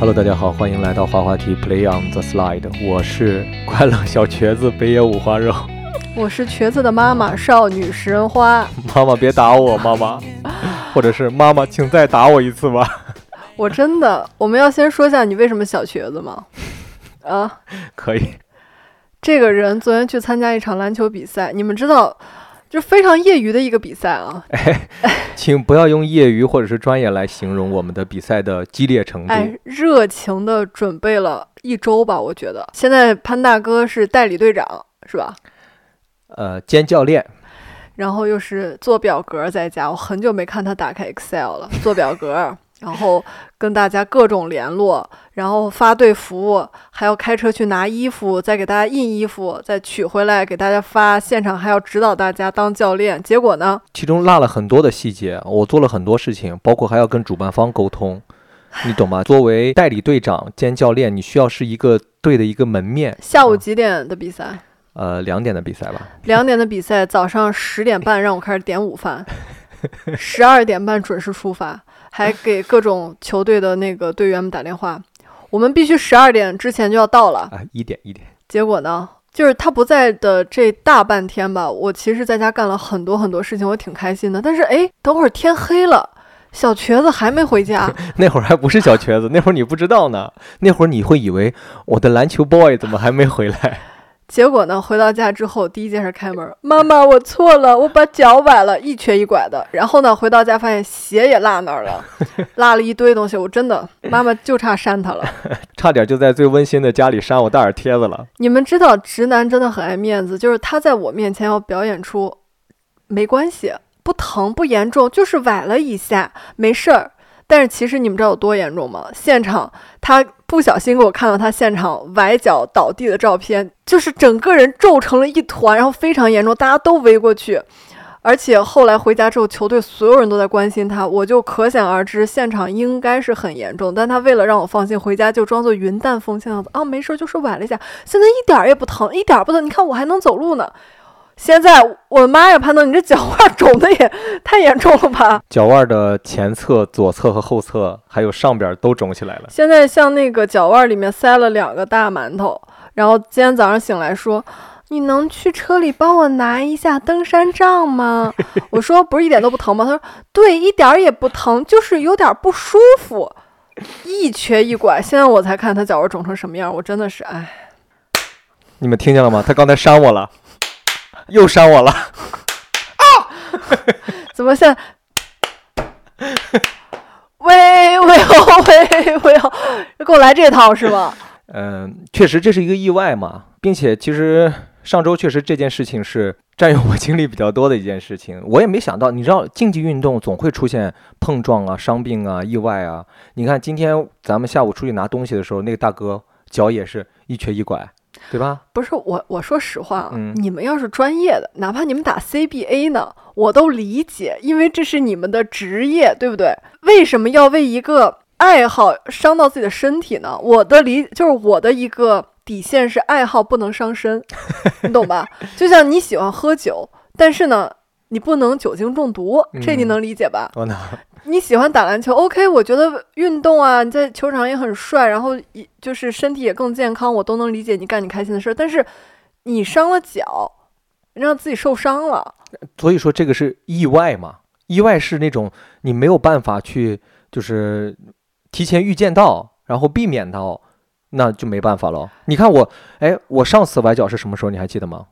Hello，大家好，欢迎来到滑滑梯 Play on the Slide，我是快乐小瘸子北野五花肉。我是瘸子的妈妈，少女食人花。妈妈别打我，妈妈，或者是妈妈，请再打我一次吧。我真的，我们要先说一下你为什么小瘸子吗？啊，可以。这个人昨天去参加一场篮球比赛，你们知道，就非常业余的一个比赛啊。哎，请不要用业余或者是专业来形容我们的比赛的激烈程度。哎，热情的准备了一周吧，我觉得。现在潘大哥是代理队长，是吧？呃，兼教练。然后又是做表格在家，我很久没看他打开 Excel 了，做表格。然后跟大家各种联络，然后发队服，还要开车去拿衣服，再给大家印衣服，再取回来给大家发。现场还要指导大家当教练。结果呢？其中落了很多的细节，我做了很多事情，包括还要跟主办方沟通，你懂吗？作为代理队长兼教练，你需要是一个队的一个门面。下午几点的比赛？呃，两点的比赛吧。两点的比赛，早上十点半让我开始点午饭，十二点半准时出发。还给各种球队的那个队员们打电话，我们必须十二点之前就要到了啊！一点一点。结果呢，就是他不在的这大半天吧，我其实在家干了很多很多事情，我挺开心的。但是哎，等会儿天黑了，小瘸子还没回家。那会儿还不是小瘸子，那会儿你不知道呢。那会儿你会以为我的篮球 boy 怎么还没回来？结果呢？回到家之后，第一件事开门，妈妈，我错了，我把脚崴了，一瘸一拐的。然后呢，回到家发现鞋也落那儿了，落了一堆东西。我真的，妈妈就差扇他了，差点就在最温馨的家里扇我大耳贴子了。你们知道，直男真的很爱面子，就是他在我面前要表演出没关系，不疼不严重，就是崴了一下，没事儿。但是其实你们知道有多严重吗？现场他不小心给我看到他现场崴脚倒地的照片，就是整个人皱成了一团，然后非常严重，大家都围过去。而且后来回家之后，球队所有人都在关心他，我就可想而知现场应该是很严重。但他为了让我放心，回家就装作云淡风轻样子啊，没事，就是崴了一下，现在一点也不疼，一点不疼。你看我还能走路呢。现在我的妈呀，潘总，你这脚腕肿的也太严重了吧？脚腕的前侧、左侧和后侧，还有上边都肿起来了。现在像那个脚腕里面塞了两个大馒头，然后今天早上醒来说：“你能去车里帮我拿一下登山杖吗？” 我说：“不是一点都不疼吗？”他说：“对，一点也不疼，就是有点不舒服，一瘸一拐。”现在我才看他脚腕肿成什么样，我真的是哎。你们听见了吗？他刚才扇我了。又删我了，啊！怎么现在？喂喂哦喂喂哦，给我来这套是吗？嗯，确实这是一个意外嘛，并且其实上周确实这件事情是占用我精力比较多的一件事情。我也没想到，你知道竞技运动总会出现碰撞啊、伤病啊、意外啊。你看今天咱们下午出去拿东西的时候，那个大哥脚也是一瘸一拐。对吧？不是我，我说实话啊，你们要是专业的，哪怕你们打 CBA 呢，我都理解，因为这是你们的职业，对不对？为什么要为一个爱好伤到自己的身体呢？我的理就是我的一个底线是爱好不能伤身，你懂吧？就像你喜欢喝酒，但是呢，你不能酒精中毒，这你能理解吧？我能。你喜欢打篮球，OK？我觉得运动啊，你在球场也很帅，然后一就是身体也更健康，我都能理解你干你开心的事儿。但是你伤了脚，让自己受伤了，所以说这个是意外嘛？意外是那种你没有办法去就是提前预见到，然后避免到，那就没办法了。你看我，哎，我上次崴脚是什么时候？你还记得吗？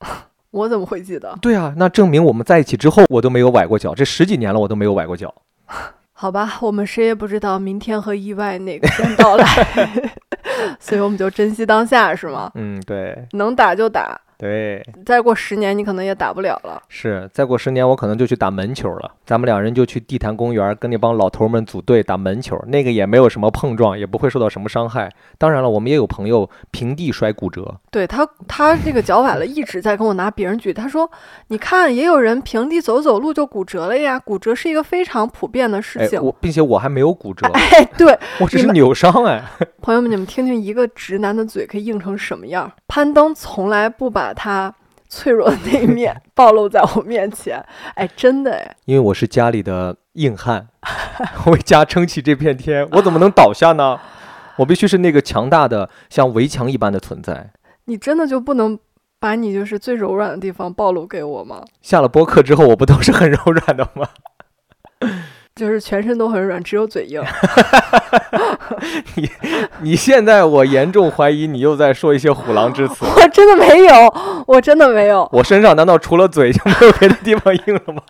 我怎么会记得？对啊，那证明我们在一起之后，我都没有崴过脚。这十几年了，我都没有崴过脚。好吧，我们谁也不知道明天和意外哪个先到来，所以我们就珍惜当下，是吗？嗯，对，能打就打。对，再过十年你可能也打不了了。是，再过十年我可能就去打门球了。咱们两人就去地坛公园跟那帮老头们组队打门球，那个也没有什么碰撞，也不会受到什么伤害。当然了，我们也有朋友平地摔骨折。对他，他这个脚崴了，一直在跟我拿别人举。他说：“你看，也有人平地走走路就骨折了呀，骨折是一个非常普遍的事情。”我并且我还没有骨折。哎，对，我只是扭伤哎。朋友们，你们听听一个直男的嘴可以硬成什么样？攀登从来不把他脆弱的那一面 暴露在我面前。哎，真的哎，因为我是家里的硬汉，为家撑起这片天，我怎么能倒下呢？我必须是那个强大的像围墙一般的存在。你真的就不能把你就是最柔软的地方暴露给我吗？下了播客之后，我不都是很柔软的吗？就是全身都很软，只有嘴硬。你你现在我严重怀疑你又在说一些虎狼之词。我真的没有，我真的没有。我身上难道除了嘴就没有别的地方硬了吗？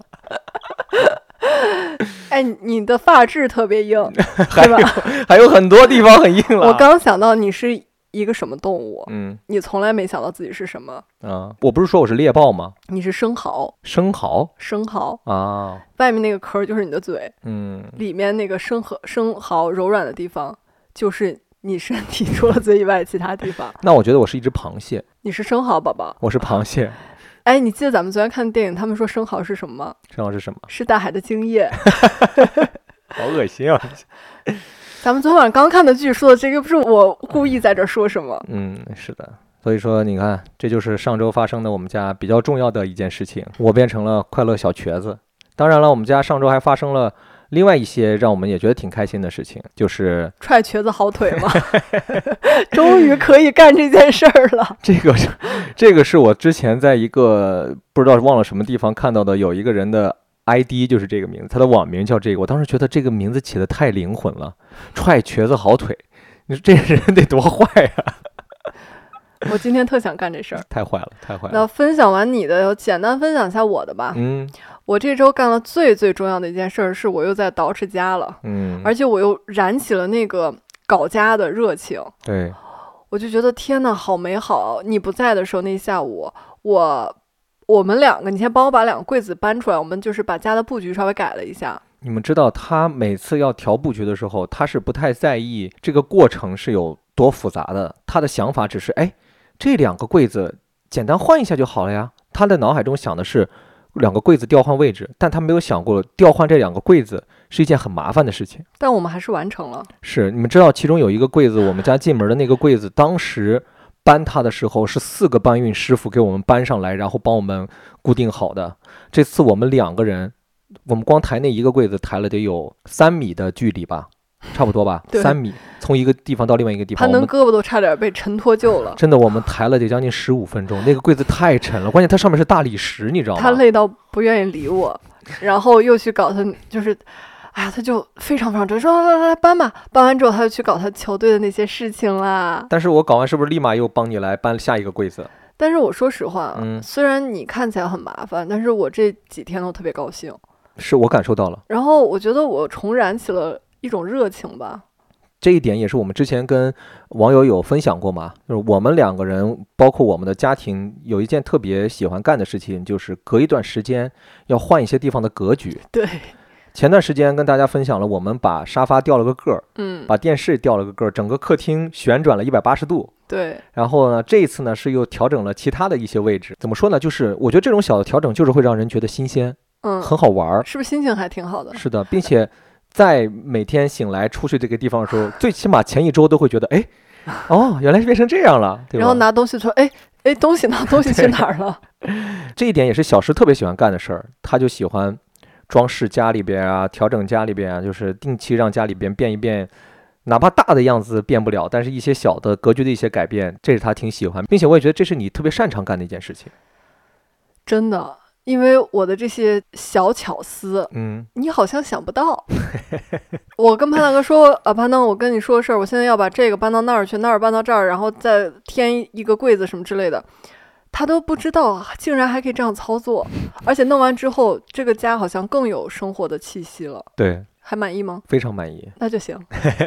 哎，你的发质特别硬，还有还有很多地方很硬了。我刚想到你是一个什么动物，嗯你从来没想到自己是什么。啊，我不是说我是猎豹吗？你是生蚝，生蚝生蚝啊，外面那个壳儿就是你的嘴，嗯，里面那个生蚝生蚝柔软的地方就是你身体除了嘴以外其他地方。那我觉得我是一只螃蟹，你是生蚝宝宝。我是螃蟹。哎，你记得咱们昨天看的电影，他们说生蚝是什么吗？生蚝是什么？是大海的精液。好恶心啊！咱们昨天晚上刚看的剧说的这个，不是我故意在这儿说什么。嗯，是的。所以说，你看，这就是上周发生的我们家比较重要的一件事情，我变成了快乐小瘸子。当然了，我们家上周还发生了另外一些让我们也觉得挺开心的事情，就是踹瘸子好腿嘛，终于可以干这件事儿了。这个是，这个是我之前在一个不知道忘了什么地方看到的，有一个人的 ID 就是这个名字，他的网名叫这个。我当时觉得这个名字起的太灵魂了，踹瘸子好腿，你说这人得多坏呀、我今天特想干这事儿。太坏了，太坏了那。分享完你的，简单分享一下我的吧。嗯我这周干了最最重要的一件事儿，是我又在捯饬家了，嗯，而且我又燃起了那个搞家的热情。对，我就觉得天呐，好美好！你不在的时候那一下午，我我们两个，你先帮我把两个柜子搬出来，我们就是把家的布局稍微改了一下。你们知道他每次要调布局的时候，他是不太在意这个过程是有多复杂的，他的想法只是哎，这两个柜子简单换一下就好了呀。他的脑海中想的是两个柜子调换位置，但他没有想过调换这两个柜子是一件很麻烦的事情。但我们还是完成了。是你们知道，其中有一个柜子，我们家进门的那个柜子，当时搬它的时候是四个搬运师傅给我们搬上来，然后帮我们固定好的。这次我们两个人，我们光抬那一个柜子抬了得有三米的距离吧，差不多吧，三米，从一个地方到另外一个地方，他能胳膊都差点被尘脱臼了，真的我们抬了得将近十五分钟，那个柜子太沉了，关键它上面是大理石，你知道吗？他累到不愿意理我，然后又去搞他，就是，哎呀，他就非常非常着急，说来来来搬吧，搬完之后他就去搞他球队的那些事情啦。但是我搞完是不是立马又帮你来搬下一个柜子？但是我说实话啊，嗯虽然你看起来很麻烦，但是我这几天都特别高兴，是我感受到了。然后我觉得我重燃起了一种热情吧。这一点也是我们之前跟网友有分享过嘛，就是我们两个人，包括我们的家庭，有一件特别喜欢干的事情，就是隔一段时间要换一些地方的格局。对，前段时间跟大家分享了，我们把沙发调了个个儿，嗯，把电视调了个个儿，整个客厅旋转了一百八十度。对，然后呢，这一次呢是又调整了其他的一些位置。怎么说呢？就是我觉得这种小的调整就是会让人觉得新鲜，嗯，很好玩儿。是不是心情还挺好的？是的，并且在每天醒来出去这个地方的时候，最起码前一周都会觉得，哎，哦，原来是变成这样了，对吧？然后拿东西说，哎哎，东西呢？东西去哪儿了？这一点也是小石特别喜欢干的事儿，他就喜欢装饰家里边啊，调整家里边啊，就是定期让家里边变一变。哪怕大的样子变不了，但是一些小的格局的一些改变，这是他挺喜欢，并且我也觉得这是你特别擅长干的一件事情。真的，因为我的这些小巧思，嗯，你好像想不到。我跟潘大哥说，啊，潘大，我跟你说个事儿，我现在要把这个搬到那儿去，那儿搬到这儿，然后再添一个柜子什么之类的，他都不知道，竟然还可以这样操作，而且弄完之后，这个家好像更有生活的气息了。对，还满意吗？非常满意。那就行。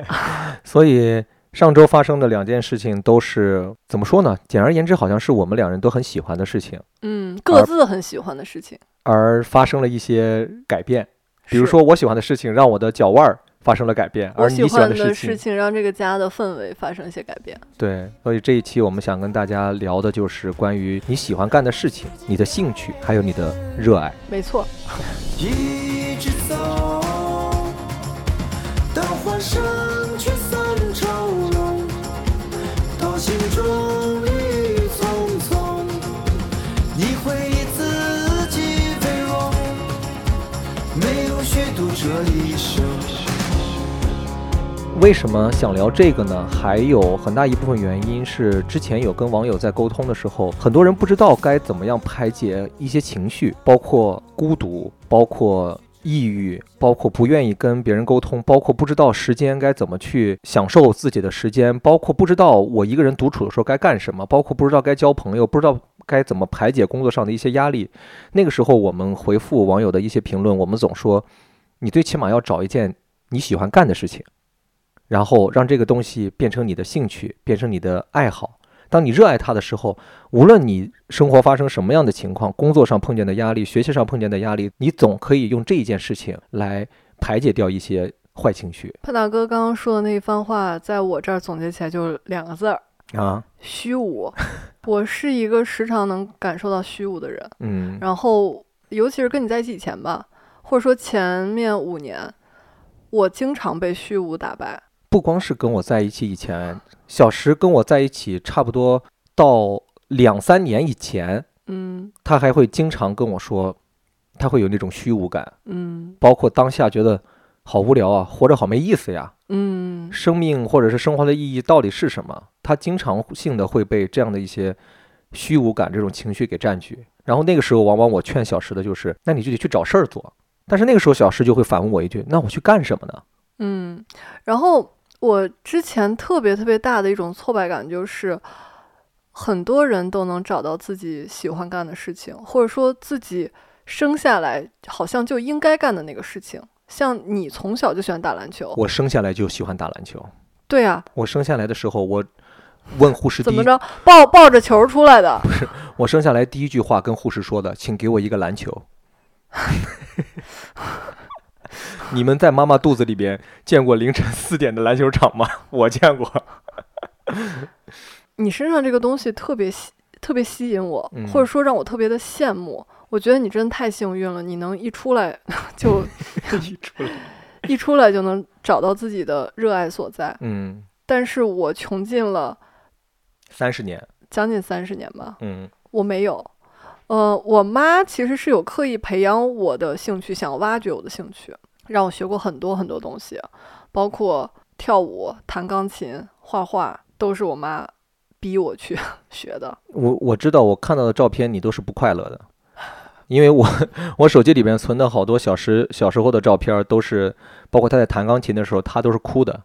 所以上周发生的两件事情都是怎么说呢？简而言之，好像是我们两人都很喜欢的事情，嗯，各自很喜欢的事情，而发生了一些改变。比如说，我喜欢的事情让我的脚腕儿发生了改变，而你喜欢的事情，事情让这个家的氛围发生一些改变。对。所以这一期我们想跟大家聊的就是关于你喜欢干的事情、你的兴趣，还有你的热爱。没错，一直走，到这一生为什么想聊这个呢？还有很大一部分原因是，之前有跟网友在沟通的时候，很多人不知道该怎么样排解一些情绪，包括孤独，包括抑郁，包括不愿意跟别人沟通，包括不知道时间该怎么去享受自己的时间，包括不知道我一个人独处的时候该干什么，包括不知道该交朋友，不知道该怎么排解工作上的一些压力。那个时候，我们回复网友的一些评论，我们总说，你最起码要找一件你喜欢干的事情。然后让这个东西变成你的兴趣，变成你的爱好。当你热爱它的时候，无论你生活发生什么样的情况，工作上碰见的压力，学习上碰见的压力，你总可以用这一件事情来排解掉一些坏情绪潘大哥刚刚说的那一番话，在我这儿总结起来就是两个字儿：啊。虚无。我是一个时常能感受到虚无的人，嗯然后尤其是跟你在一起以前吧，或者说前面五年，我经常被虚无打败。不光是跟我在一起以前，小石跟我在一起差不多到两三年以前，嗯他还会经常跟我说，他会有那种虚无感，嗯包括当下觉得好无聊啊，活着好没意思呀。嗯生命或者是生活的意义到底是什么？他经常性的会被这样的一些虚无感这种情绪给占据。然后那个时候，往往我劝小石的就是，那你就得去找事儿做。但是那个时候，小诗就会反问我一句：“那我去干什么呢嗯。然后我之前特别特别大的一种挫败感就是，很多人都能找到自己喜欢干的事情，或者说自己生下来好像就应该干的那个事情。像你从小就喜欢打篮？”球，我生下来就喜欢打篮球。对啊，我生下来的时候，我问护士，怎么着抱抱着球出来的？不是我生下来第一句话跟护士说的，请给我一个篮球。你们在妈妈肚子里边见过凌晨四点的篮球场吗？我见过。你身上这个东西特别吸，特别吸引我，嗯或者说让我特别的羡慕。我觉得你真的太幸运了，你能一出来就一出来，一出来就能找到自己的热爱所在。嗯，但是我穷尽了三十年，将近三十年吧，嗯我没有。呃，我妈其实是有刻意培养我的兴趣，想要挖掘我的兴趣，让我学过很多很多东西，包括跳舞、弹钢琴、画画，都是我妈逼我去 学的。我我知道，我看到的照片你都是不快乐的，因为我 我手机里边存的好多小时小时候的照片都是，包括他在弹钢琴的时候，他都是哭的，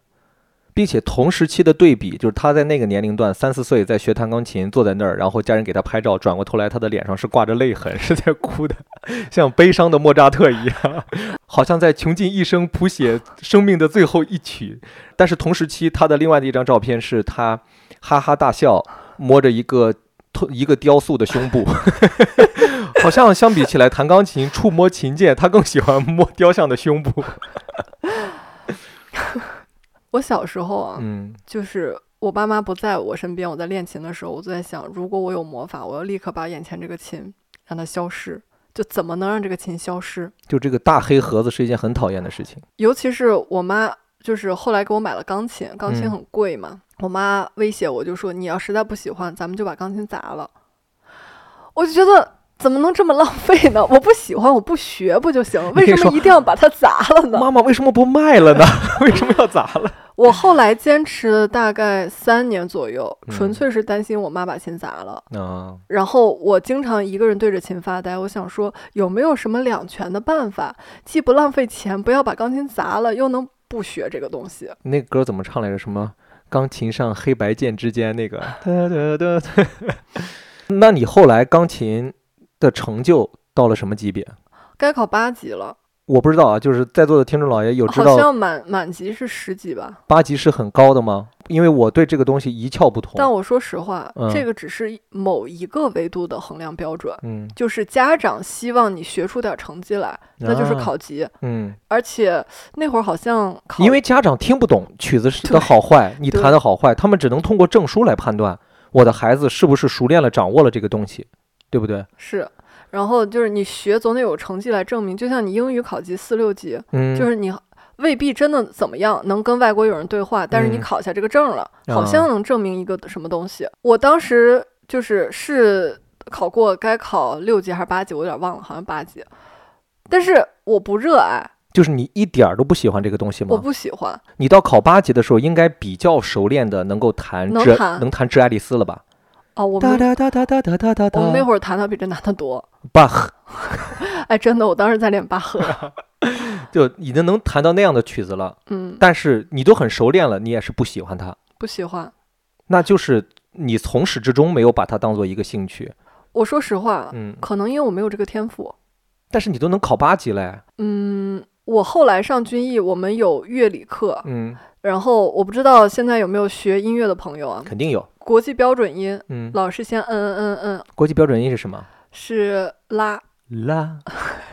并且同时期的对比，就是他在那个年龄段三四岁在学弹钢琴，坐在那儿，然后家人给他拍照，转过头来他的脸上是挂着泪痕，是在哭的，像悲伤的莫扎特一样，好像在穷尽一生谱写生命的最后一曲。但是同时期他的另外的一张照片是他哈哈大笑，摸着一个一个雕塑的胸部，好像相比起来弹钢琴、触摸琴键，他更喜欢摸雕像的胸部。我小时候啊，嗯就是我爸妈不在我身边，我在练琴的时候，我就在想，如果我有魔法，我要立刻把眼前这个琴让它消失。就怎么能让这个琴消失？就这个大黑盒子是一件很讨厌的事情。尤其是我妈，就是后来给我买了钢琴，钢琴嗯很贵嘛。我妈威胁我，就说你要实在不喜欢，咱们就把钢琴砸了。我就觉得怎么能这么浪费呢？我不喜欢，我不学不就行为什么一定要把它砸了呢？妈妈为什么不卖了呢？为什么要砸了？我后来坚持了大概三年左右，纯嗯粹是担心我妈把琴砸了。啊，然后我经常一个人对着琴发呆，我想说有没有什么两全的办法，既不浪费钱，不要把钢琴砸了，又能不学这个东西。那歌怎么唱来着？什么钢琴上黑白键之间那个？哒哒哒哒那你后来钢琴的成就到了什么级别？该考八级了，我不知道啊，就是在座的听众老爷有知道好像满满级是十级吧。八级是很高的吗？因为我对这个东西一窍不通。但我说实话，嗯这个只是某一个维度的衡量标准，嗯就是家长希望你学出点成绩来，那就是啊考级。嗯，而且那会儿好像考，因为家长听不懂曲子是的好坏，你弹的好坏，他们只能通过证书来判断我的孩子是不是熟练了、掌握了这个东西，对不对？是，然后就是你学总得有成绩来证明，就像你英语考级四六级，嗯，就是你未必真的怎么样能跟外国友人对话，但是你嗯考下这个证了，好啊像能证明一个什么东西。我当时就是是考过该考六级还是八级，我有点忘了，好像八级。但是我不热爱，就是你一点儿都不喜欢这个东西吗我？不喜欢。你到考八级的时候，应该比较熟练的能够弹致能弹能弹致爱丽丝了吧？哦，我们哒哒哒哒哒哒哒哒。我们那会儿弹的比这男的多。巴赫 哎，真的，我当时在练巴赫。就已经能弹到那样的曲子了，嗯，但是你都很熟练了，你也是不喜欢它，不喜欢。那就是你从始至终没有把它当做一个兴趣。我说实话，嗯，可能因为我没有这个天赋。但是你都能考八级嘞。嗯，我后来上军艺，我们有乐理课，嗯，然后我不知道现在有没有学音乐的朋友啊？肯定有。国际标准音，嗯，老师先嗯嗯嗯嗯，国际标准音是什么？是拉，拉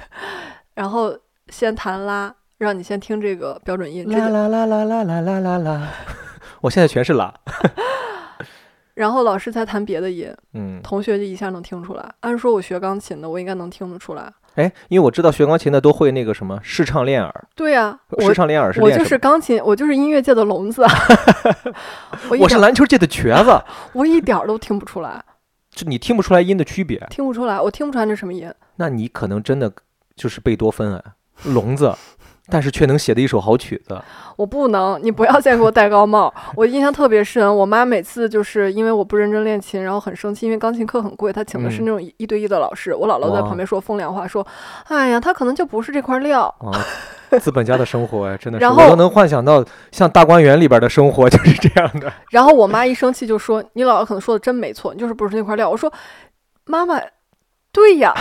然后先弹拉，让你先听这个标准音，这啦就啦啦啦啦啦啦啦啦。我现在全是拉。然后老师再弹别的音，嗯，同学就一下能听出来。按说我学钢琴的，我应该能听得出来。哎，因为我知道学钢琴的都会那个什么视唱练耳，对呀、视唱练耳是我就练什么？是钢琴，我就是音乐界的聋子，我是篮球界的瘸子，我一点儿都听不出来，就你听不出来音的区别，听不出来，我听不出来那什么音。那你可能真的就是贝多芬啊，聋子，但是却能写的一首好曲子。我不能，你不要再给我戴高帽。我印象特别深，我妈每次就是因为我不认真练琴，然后很生气，因为钢琴课很贵，她请的是嗯那种一一对一的老师。我姥姥在旁边说风凉话，说：“哎呀，他可能就不是这块料。啊，资本家的生活哎，真的是，然后我都能幻想到像大观园里边的生活就是这样的。”然后我妈一生气就说：“ 你姥姥可能说的真没错，你就是不是那块料。”我说：“妈妈，对呀，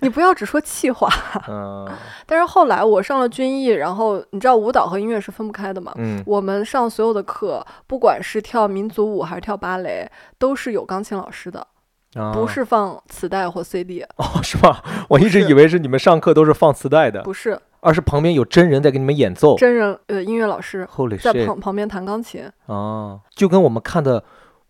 你不要只说气话。嗯”但是后来我上了军艺，然后你知道舞蹈和音乐是分不开的嘛？嗯，我们上所有的课，不管是跳民族舞还是跳芭蕾，都是有钢琴老师的，啊不是放磁带或 CD，哦，是吧？我一直以为是你们上课都是放磁带的，不是而是旁边有真人在给你们演奏。真人呃音乐老师在旁旁边弹钢琴。哦，就跟我们看的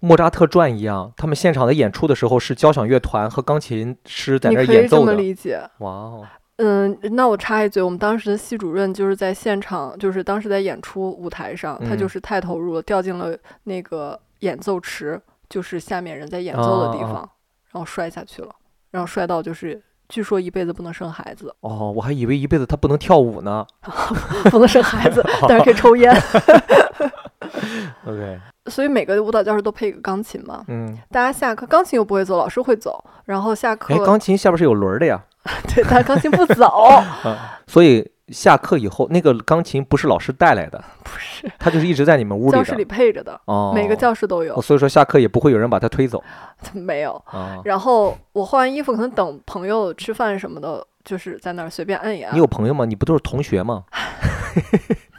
莫扎特传一样，他们现场的演出的时候是交响乐团和钢琴师在那儿你可以这演奏的。么理解。哇哦，嗯，那我插一嘴，我们当时的系主任就是在现场，就是当时在演出舞台上，他就嗯是太投入了，掉进了那个演奏池，就是下面人在演奏的地方，然后摔下去了，然后摔到就是据说一辈子不能生孩子，哦，我还以为一辈子他不能跳舞呢。不能生孩子，但是可以抽烟。OK，所以每个舞蹈教室都配一个钢琴嘛，嗯，大家下课钢琴又不会走，老师会走，然后下课哎，钢琴下边是有轮儿的呀。对，但钢琴不走，啊，所以下课以后，那个钢琴不是老师带来的，不是他就是一直在你们屋里。教室里配着的，哦，每个教室都有哦，，所以说下课也不会有人把它推走没有。啊。然后我换完衣服，可能等朋友吃饭什么的，就是在那儿随便摁一按你。有朋友吗？你不都是同学吗？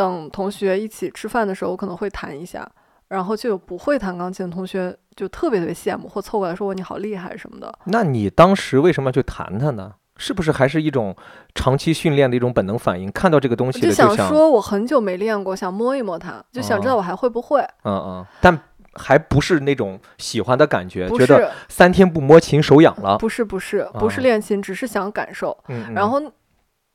等同学一起吃饭的时候，我可能会弹一下，然后就有不会弹钢琴的同学就特别特别羡慕，或凑过来说我你好厉害什么的。那你当时为什么要去弹它呢？是不是还是一种长期训练的一种本能反应？看到这个东西就想说，我很久没练过，想摸一摸它，就想知道哦我还会不会。嗯嗯，但还不是那种喜欢的感觉，觉得，三天不摸琴手痒了。不是，不是，不是啊练琴，只是想感受。然后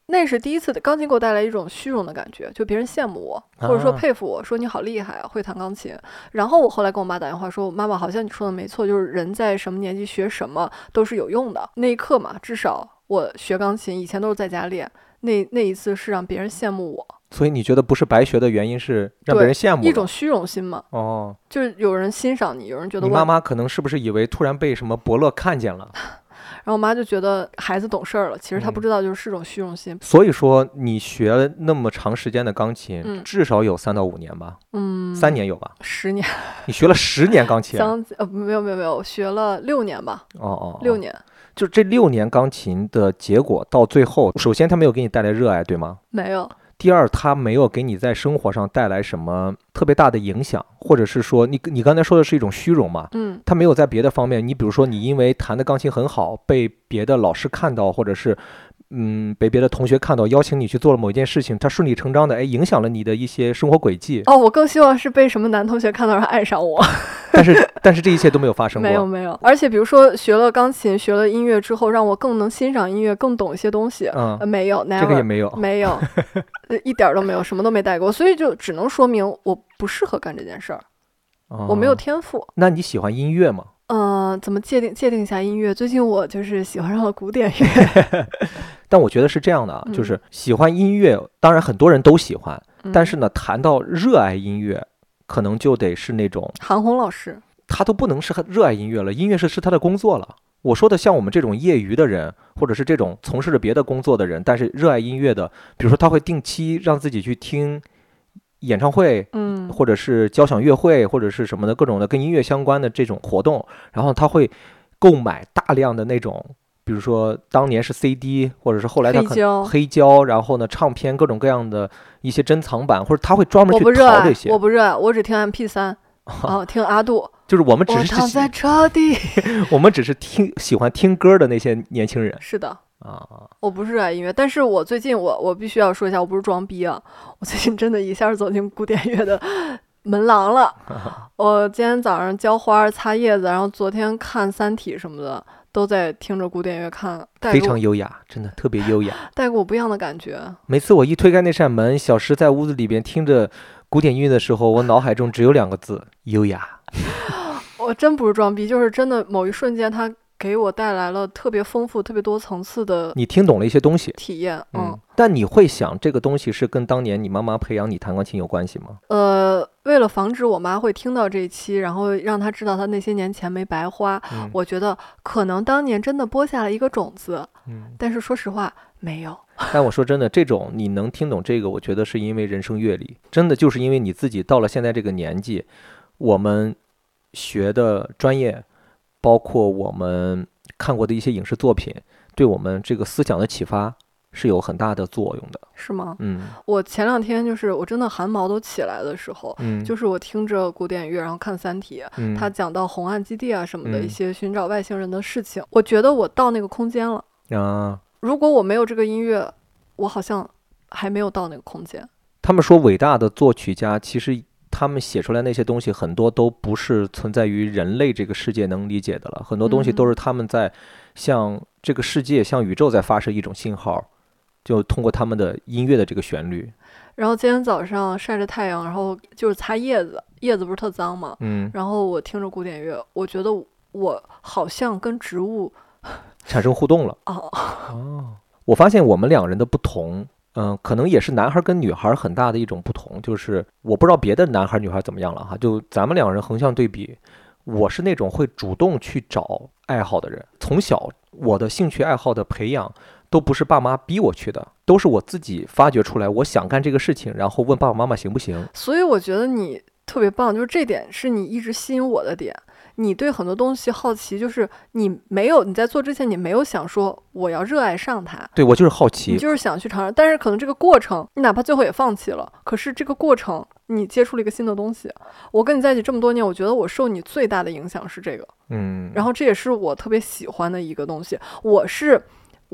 那是第一次，钢琴给我带来一种虚荣的感觉，就别人羡慕我，或者说啊佩服我，说你好厉害啊，会弹钢琴。然后我后来跟我妈打电话说，妈妈好像你说的没错，就是人在什么年纪学什么都是有用的。那一刻嘛，至少我学钢琴以前都是在家练，那那一次是让别人羡慕我，所以你觉得不是白学的原因是让别人羡慕的一种虚荣心嘛，哦。就是有人欣赏你，有人觉得你妈妈可能是不是以为突然被什么伯乐看见了？然后我妈就觉得孩子懂事儿了，其实她嗯不知道就是是种虚荣心。所以说你学那么长时间的钢琴，嗯至少有三到五年吧，嗯，三年有吧？十年，你学了十年钢琴？呃没有没有没有，学了六年吧，哦，哦六。年就这六年钢琴的结果，到最后，首先它没有给你带来热爱，对吗？没有。第二，它没有给你在生活上带来什么特别大的影响，或者是说你你刚才说的是一种虚荣嘛？嗯，他没有在别的方面，你比如说你因为弹的钢琴很好，被别的老师看到，或者是嗯被别的同学看到，邀请你去做了某一件事情，他顺理成章的哎影响了你的一些生活轨迹，哦，我更希望是被什么男同学看到然后爱上我。但是但是这一切都没有发生过。没有没有，而且比如说学了钢琴，学了音乐之后，让我更能欣赏音乐，更懂一些东西。嗯呃，没有，这个也没有。没有，呃一点都没有，什么都没带过，所以就只能说明我不适合干这件事儿，我没有哦天赋。那你喜欢音乐吗？呃，怎么界定界定一下音乐？最近我就是喜欢上了古典乐，但我觉得是这样的啊，就嗯是喜欢音乐，当然很多人都喜欢，但嗯是呢，谈到热爱音乐，可能就得是那种韩红老师，他都不能是很热爱音乐了，音乐是是他的工作了。我说的像我们这种业余的人，或者是这种从事着别的工作的人，但是热爱音乐的，比如说他会定期让自己去听演唱会，嗯，或者是交响乐会，或者是什么的各种的跟音乐相关的这种活动，然后他会购买大量的那种，比如说当年是 CD，或者是后来他可能黑胶，黑胶，然后呢唱片各种各样的一些珍藏版，或者他会专门去淘这些，我不热爱，我只听 MP 三，哦，听阿杜，就是我们只是喜躺在车底，我们只是听喜欢听歌的那些年轻人。是的。啊，我不是热爱音乐，但是我最近我我必须要说一下，我不是装逼啊，我最近真的一下走进古典乐的门廊了。我今天早上浇花、擦叶子，然后昨天看《三体》什么的，都在听着古典乐看，带非常优雅，真的特别优雅。带给我不一样的感觉。每次我一推开那扇门，小石在屋子里边听着古典音乐的时候，我脑海中只有两个字：优雅。我真不是装逼，就是真的某一瞬间，它给我带来了特别丰富、特别多层次的你听懂了一些东西，体验。嗯，但你会想这个东西是跟当年你妈妈培养你弹钢琴有关系吗？呃，为了防止我妈会听到这一期，然后让她知道她那些年钱没白花，嗯我觉得可能当年真的播下了一个种子，嗯，但是说实话没有。但我说真的，这种你能听懂这个，我觉得是因为人生阅历，真的就是因为你自己到了现在这个年纪，我们学的专业，包括我们看过的一些影视作品，对我们这个思想的启发是有很大的作用的。是吗？嗯我前两天就是我真的汗毛都起来的时候，嗯，就是我听着古典乐，然后看《三体》，嗯他讲到红岸基地啊什么的一嗯些寻找外星人的事情，我觉得我到那个空间了。啊，如果我没有这个音乐，我好像还没有到那个空间。他们说伟大的作曲家其实。他们写出来那些东西，很多都不是存在于人类这个世界能理解的了，很多东西都嗯是他们在向这个世界、向宇宙在发射一种信号，就通过他们的音乐的这个旋律。然后今天早上晒着太阳，然后就是擦叶子，叶子不是特脏吗？嗯，然后我听着古典乐，我觉得我好像跟植物产生互动了。哦，哦，我发现我们两人的不同，嗯、可能也是男孩跟女孩很大的一种不同，就是我不知道别的男孩女孩怎么样了哈，就咱们两人横向对比，我是那种会主动去找爱好的人，从小我的兴趣爱好的培养。都不是爸妈逼我去的，都是我自己发掘出来，我想干这个事情，然后问爸爸妈妈行不行。所以我觉得你特别棒，就是这点是你一直吸引我的点。你对很多东西好奇，就是你没有你在做之前，你没有想说我要热爱上它，对我就是好奇你，就是想去尝试。但是可能这个过程，你哪怕最后也放弃了，可是这个过程你接触了一个新的东西。我跟你在一起这么多年，我觉得我受你最大的影响是这个，嗯，然后这也是我特别喜欢的一个东西。我是。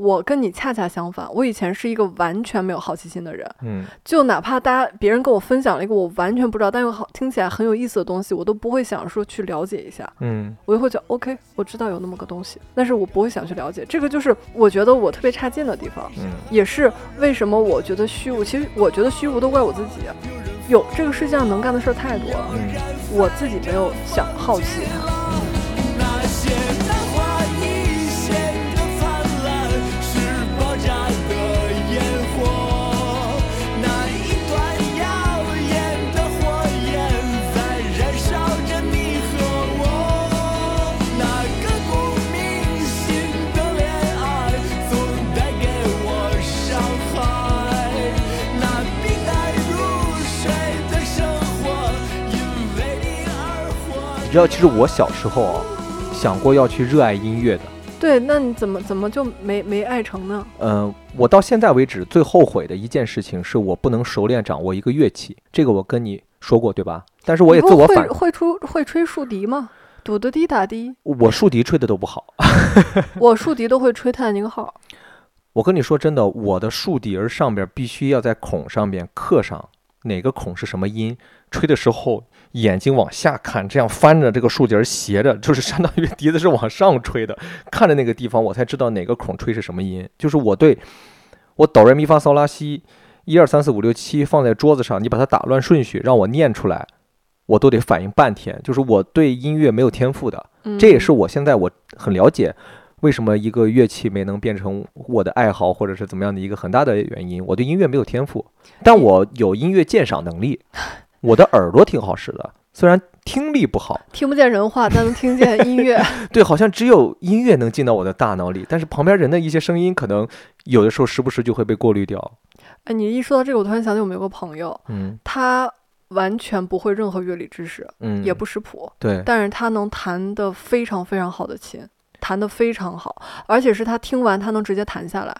我跟你恰恰相反，我以前是一个完全没有好奇心的人，嗯就哪怕大家别人跟我分享了一个我完全不知道，但又好听起来很有意思的东西，我都不会想说去了解一下，嗯我就会觉得 OK，我知道有那么个东西，但是我不会想去了解。这个就是我觉得我特别差劲的地方，嗯也是为什么我觉得虚无。其实我觉得虚无都怪我自己，有这个世界上能干的事儿太多了，嗯我自己没有想好奇它。知道，其实我小时候啊，想过要去热爱音乐的。对，那你怎么怎么就没没爱成呢？嗯，我到现在为止最后悔的一件事情是我不能熟练掌握一个乐器，这个我跟你说过对吧？但是我也自我反，会出会吹竖笛吗？嘟嘟滴打滴，我竖笛吹的都不好。我竖笛都会吹泰坦尼克号。我跟你说真的，我的竖笛儿上边必须要在孔上边刻上哪个孔是什么音，吹的时候眼睛往下看，这样翻着这个竖笛儿斜着，就是 相当于笛子是往上吹的，看着那个地方我才知道哪个孔吹是什么音。就是我对我哆来咪发嗦拉西一二三四五六七放在桌子上，你把它打乱顺序让我念出来，我都得反应半天，就是我对音乐没有天赋的，嗯。这也是我现在我很了解为什么一个乐器没能变成我的爱好或者是怎么样的一个很大的原因。我对音乐没有天赋，但我有音乐鉴赏能力，我的耳朵挺好使的，虽然听力不好。听不见人话，但能听见音乐。对，好像只有音乐能进到我的大脑里，但是旁边人的一些声音，可能有的时候时不时就会被过滤掉。哎，你一说到这个，我突然想起我们有个朋友，嗯他完全不会任何乐理知识，嗯，也不识谱，对，但是他能弹得非常非常好的琴，弹得非常好，而且是他听完他能直接弹下来，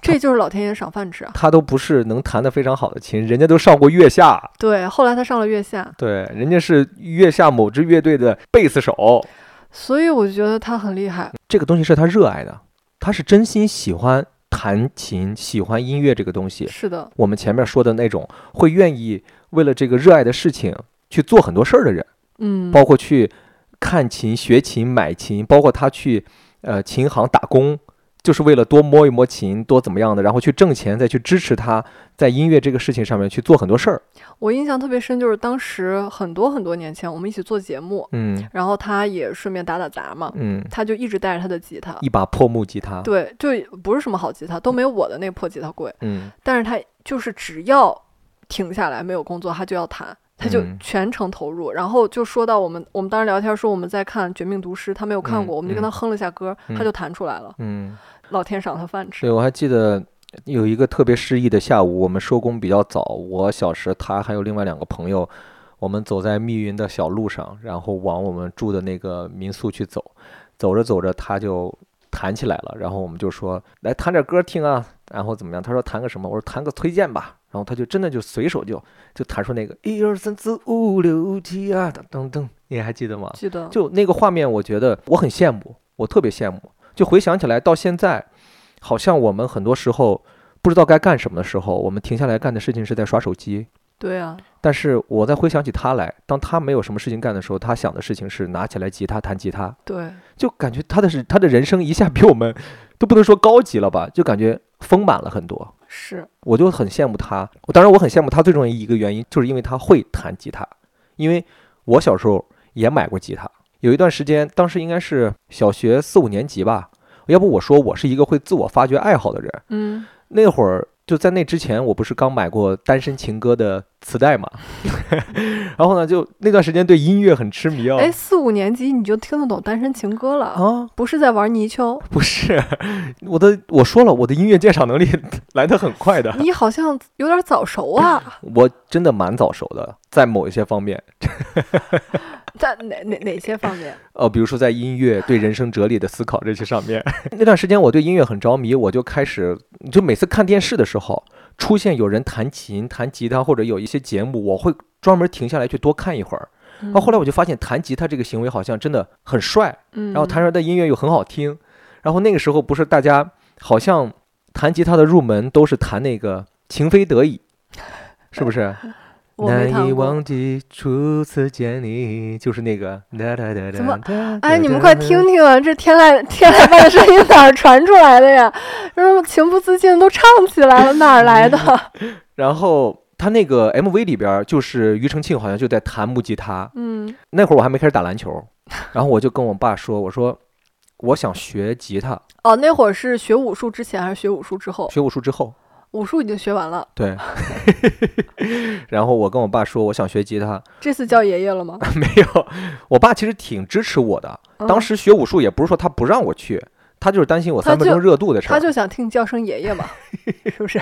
这就是老天爷赏饭吃啊！他都不是能弹得非常好的琴，人家都上过月下，对，后来他上了月下，对，人家是月下某支乐队的贝斯手，所以我就觉得他很厉害。这个东西是他热爱的，他是真心喜欢弹琴，喜欢音乐这个东西。是的，我们前面说的那种会愿意为了这个热爱的事情去做很多事儿的人，嗯，包括去看琴、学琴、买琴，包括他去呃琴行打工，就是为了多摸一摸琴，多怎么样的，然后去挣钱，再去支持他在音乐这个事情上面去做很多事儿。我印象特别深，就是当时很多很多年前，我们一起做节目，嗯然后他也顺便打打杂嘛，嗯，他就一直带着他的吉他，一把破木吉他。对，就不是什么好吉他，都没有我的那破吉他贵，嗯但是他就是只要停下来没有工作，他就要弹。他就嗯全程投入，然后就说到我们，我们当时聊天说我们在看《绝命毒师》，他没有看嗯过，我们就跟他嗯哼了一下歌，他嗯就弹出来了，嗯，老天赏他饭吃。对，我还记得有一个特别诗意的下午，我们收工比较早，我小时他还有另外两个朋友，我们走在密云的小路上，然后往我们住的那个民宿去走，走着走着他就弹起来了，然后我们就说来弹点歌听啊，然后怎么样？他说弹个什么？我说弹个崔健吧，然后他就真的就随手就就弹出那个一二三四五六七啊噔噔噔，你还记得吗？记得，就那个画面，我觉得我很羡慕，我特别羡慕。就回想起来，到现在，好像我们很多时候不知道该干什么的时候，我们停下来干的事情是在刷手机。对啊，但是我在回想起他来，当他没有什么事情干的时候，他想的事情是拿起来吉他弹吉他，对，就感觉他的是他的人生一下比我们都不能说高级了吧，就感觉丰满了很多。是，我就很羡慕他。我当然我很羡慕他，最重要一个原因就是因为他会弹吉他。因为我小时候也买过吉他，有一段时间，当时应该是小学四五年级吧。要不我说我是一个会自我发掘爱好的人。嗯，那会儿就在那之前，我不是刚买过《单身情歌》的磁带嘛，然后呢，就那段时间对音乐很痴迷哦。哎，四五年级你就听得懂《单身情歌》了，啊，不是在玩泥鳅？不是，我的我说了，我的音乐鉴赏能力 来得很快的。你好像有点早熟啊，我真的蛮早熟的，在某一些方面，在哪哪哪些方面？呃，比如说在音乐、对人生哲理的思考这些上面。那段时间我对音乐很着迷，我就开始，就每次看电视的时候，出现有人弹琴、弹吉他，或者有一些节目，我会专门停下来去多看一会儿。然后后来我就发现，弹吉他这个行为好像真的很帅，嗯，然后弹出来的音乐又很好听。然后那个时候不是大家好像弹吉他的入门都是弹那个《情非得已》，是不是？难以。忘记初次见你，就是那个。怎么么哎，你们快听！听啊！这天籁天籁般的声音哪儿传出来的呀？这情不自禁都唱起来了，哪儿来的？然后他那个 MV 里边，就是庾澄庆好像就在弹木吉他。嗯那会儿我还没开始打篮球，然后我就跟我爸说：“我说我想学吉他，哦，那会儿是学武术之前还是学武术之后？学武术之后。”武术已经学完了，对，然后我跟我爸说我想学吉他，这次叫爷爷了吗？没有，我爸其实挺支持我的。当嗯时学武术也不是说他不让我去，他就是担心我三分钟热度的事儿。他就想听你叫声爷爷嘛，是不是？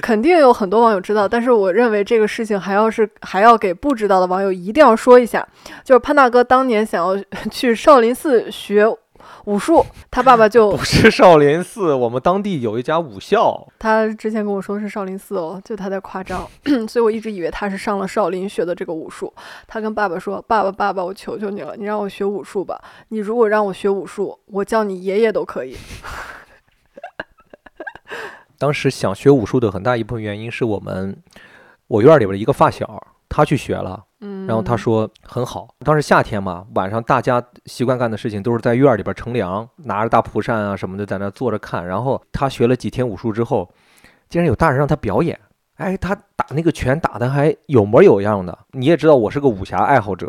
肯定有很多网友知道，但是我认为这个事情还要是还要给不知道的网友一定要说一下，就是潘大哥当年想要去少林寺学武术，他爸爸就不是少林寺，我们当地有一家武校。他之前跟我说是少林寺哦，就他在夸张，所以我一直以为他是上了少林学的这个武术。他跟爸爸说：“爸爸，爸爸，我求求你了，你让我学武术吧。你如果让我学武术，我叫你爷爷都可以。当时想学武术的很大一部分原因是我们我院儿里边的一个发小，他去学了，”嗯，然后他说很好。当时夏天嘛，晚上大家习惯干的事情都是在院里边乘凉，拿着大蒲扇啊什么的在那坐着看。然后他学了几天武术之后，竟然有大人让他表演，哎，他打那个拳打的还有模有样的。你也知道我是个武侠爱好者，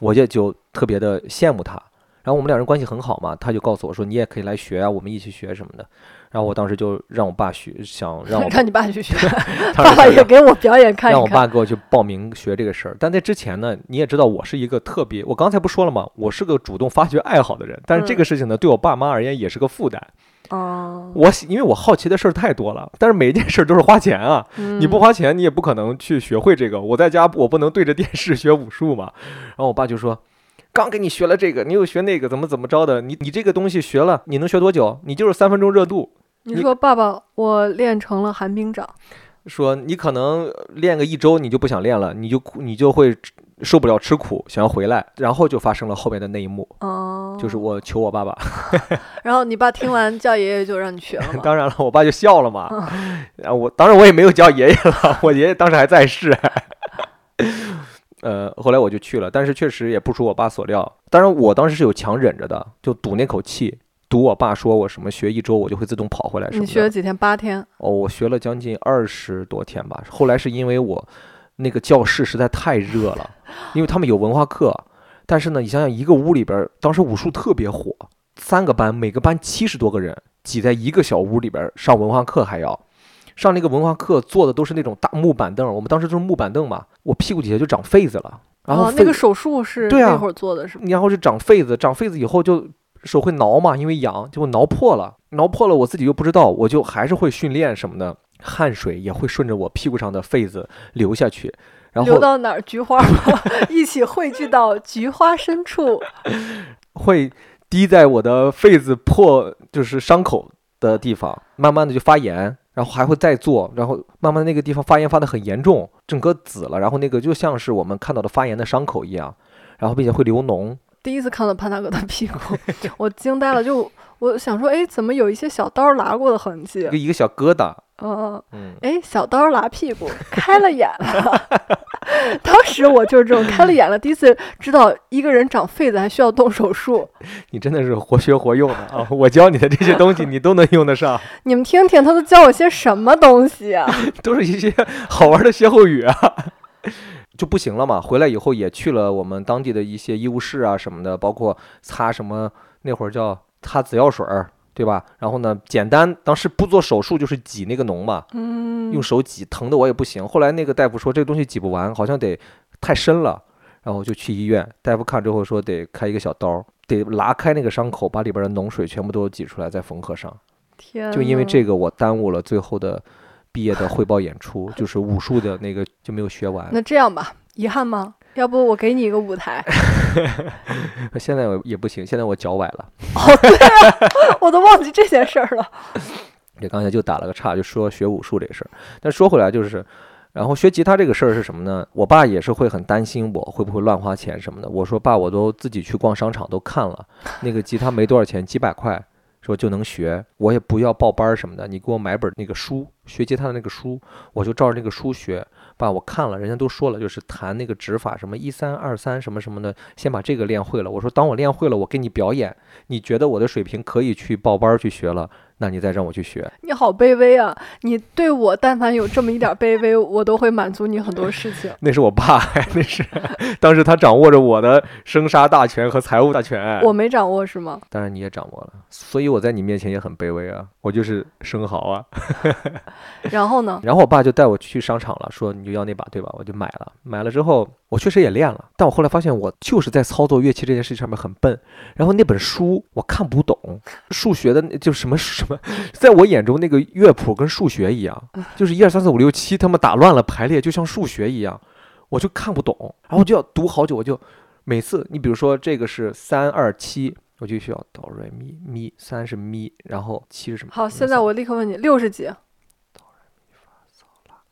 我也就特别的羡慕他。然后我们两人关系很好嘛，他就告诉我说你也可以来学啊，我们一起学什么的。然后我当时就让我爸学，想 让我让你爸去学，爸爸也给我表演看让我。爸给我去报名学这个事儿。但在之前呢，你也知道我是一个特别，我刚才不说了吗？我是个主动发掘爱好的人，但是这嗯个事情呢，对我爸妈而言也是个负担。哦，我喜因为我好奇的事儿太多了，但是每一件事儿都是花钱啊，你不嗯花钱你也不可能去学会这个。我在家我不能对着电视学武术嘛。然后我爸就说。刚给你学了这个，你又学那个，怎么怎么着的？你你这个东西学了，你能学多久？你就是三分钟热度。你你说爸爸，我练成了寒冰掌。说你可能练个一周，你就不想练了，你就苦你就会受不了吃苦，想要回来，然后就发生了后面的那一幕，哦，就是我求我爸爸，然后你爸听完 叫爷爷就让你去了吗？当然了，我爸就笑了嘛，然后我当然我也没有叫爷爷了，我爷爷当时还在世，呃，后来我就去了，但是确实也不出我爸所料，当然我当时是有强忍着的，就赌那口气。赌我爸说我什么学一周我就会自动跑回来什么的。你学了几天？八天。哦，我学了将近二十多天吧。后来是因为我那个教室实在太热了，因为他们有文化课，但是呢，你想想一个屋里边，当时武术特别火，三个班，每个班七十多个人挤在一个小屋里边上文化课，还要上那个文化课，坐的都是那种大木板凳，我们当时就是木板凳嘛，我屁股底下就长痱子了，然后哦，那个手术是那会儿做的是吗？然后就长痱子，长痱子以后就手会挠嘛，因为痒，就挠破了，挠破了我自己又不知道，我就还是会训练什么的，汗水也会顺着我屁股上的痱子流下去，然后流到哪儿？菊花吗？一起汇聚到菊花深处。会滴在我的痱子破就是伤口的地方，慢慢的就发炎。然后还会再做，然后慢慢那个地方发炎发得很严重，整个紫了，然后那个就像是我们看到的发炎的伤口一样，然后并且会流脓，第一次看到潘大哥的屁股，我惊呆了。就我想说，哎，怎么有一些小刀拉过的痕迹一？个一个小疙瘩，嗯，嗯，哎，小刀拉屁股，开了眼了。当时我就是这种开了眼了，第一次知道一个人长痱子还需要动手术。你真的是活学活用的啊！我教你的这些东西，你都能用得上，你们听听，他都教我些什么东西啊？都是一些好玩的歇后语啊。就不行了嘛，回来以后也去了我们当地的一些医务室啊什么的，包括擦什么那会儿叫擦紫药水儿，对吧？然后呢，简单当时不做手术就是挤那个脓嘛，嗯，用手挤，疼的我也不行。后来那个大夫说这个东西挤不完，好像得太深了，然后就去医院，大夫看之后说得开一个小刀，得拉开那个伤口，把里边的脓水全部都挤出来再缝合上。天，就因为这，个，我耽误了最后的毕业的汇报演出，就是武术的那个就没有学完。那这样吧，遗憾吗？要不我给你一个舞台？现在我也不行，现在我脚崴了。哦，对啊 我都忘记这件事儿了。你刚才就打了个岔，就说学武术这个事儿。但说回来就是，然后学吉他这个事儿是什么呢？我爸也是会很担心我会不会乱花钱什么的。我说爸，我都自己去逛商场都看了，那个吉他没多少钱，几百块，说就能学，我也不要报班儿什么的，你给我买本那个书，学吉他的那个书，我就照着那个书学。爸，我看了，人家都说了，就是弹那个指法，什么一三二三什么什么的，先把这个练会了。我说，当我练会了，我给你表演，你觉得我的水平可以去报班去学了，那你再让我去学。你好卑微啊！你对我但凡有这么一点卑微，我都会满足你很多事情。那是我爸，那是当时他掌握着我的生杀大权和财务大权。我没掌握是吗？当然你也掌握了，所以我在你面前也很卑微啊，我就是生蚝啊。然后呢？然后我爸就带我去商场了，说你就要那把对吧？我就买了，买了之后我确实也练了，但我后来发现我就是在操作乐器这件事情上面很笨。然后那本书我看不懂，数学的那就什么什么，在我眼中那个乐谱跟数学一样，就是一二三四五六七，他们打乱了排列，就像数学一样，我就看不懂，然后我就要读好久，我就每次你比如说这个是三二七。我就需要哆瑞咪咪，三是咪，然后七是什么？好，现在我立刻问你，六是几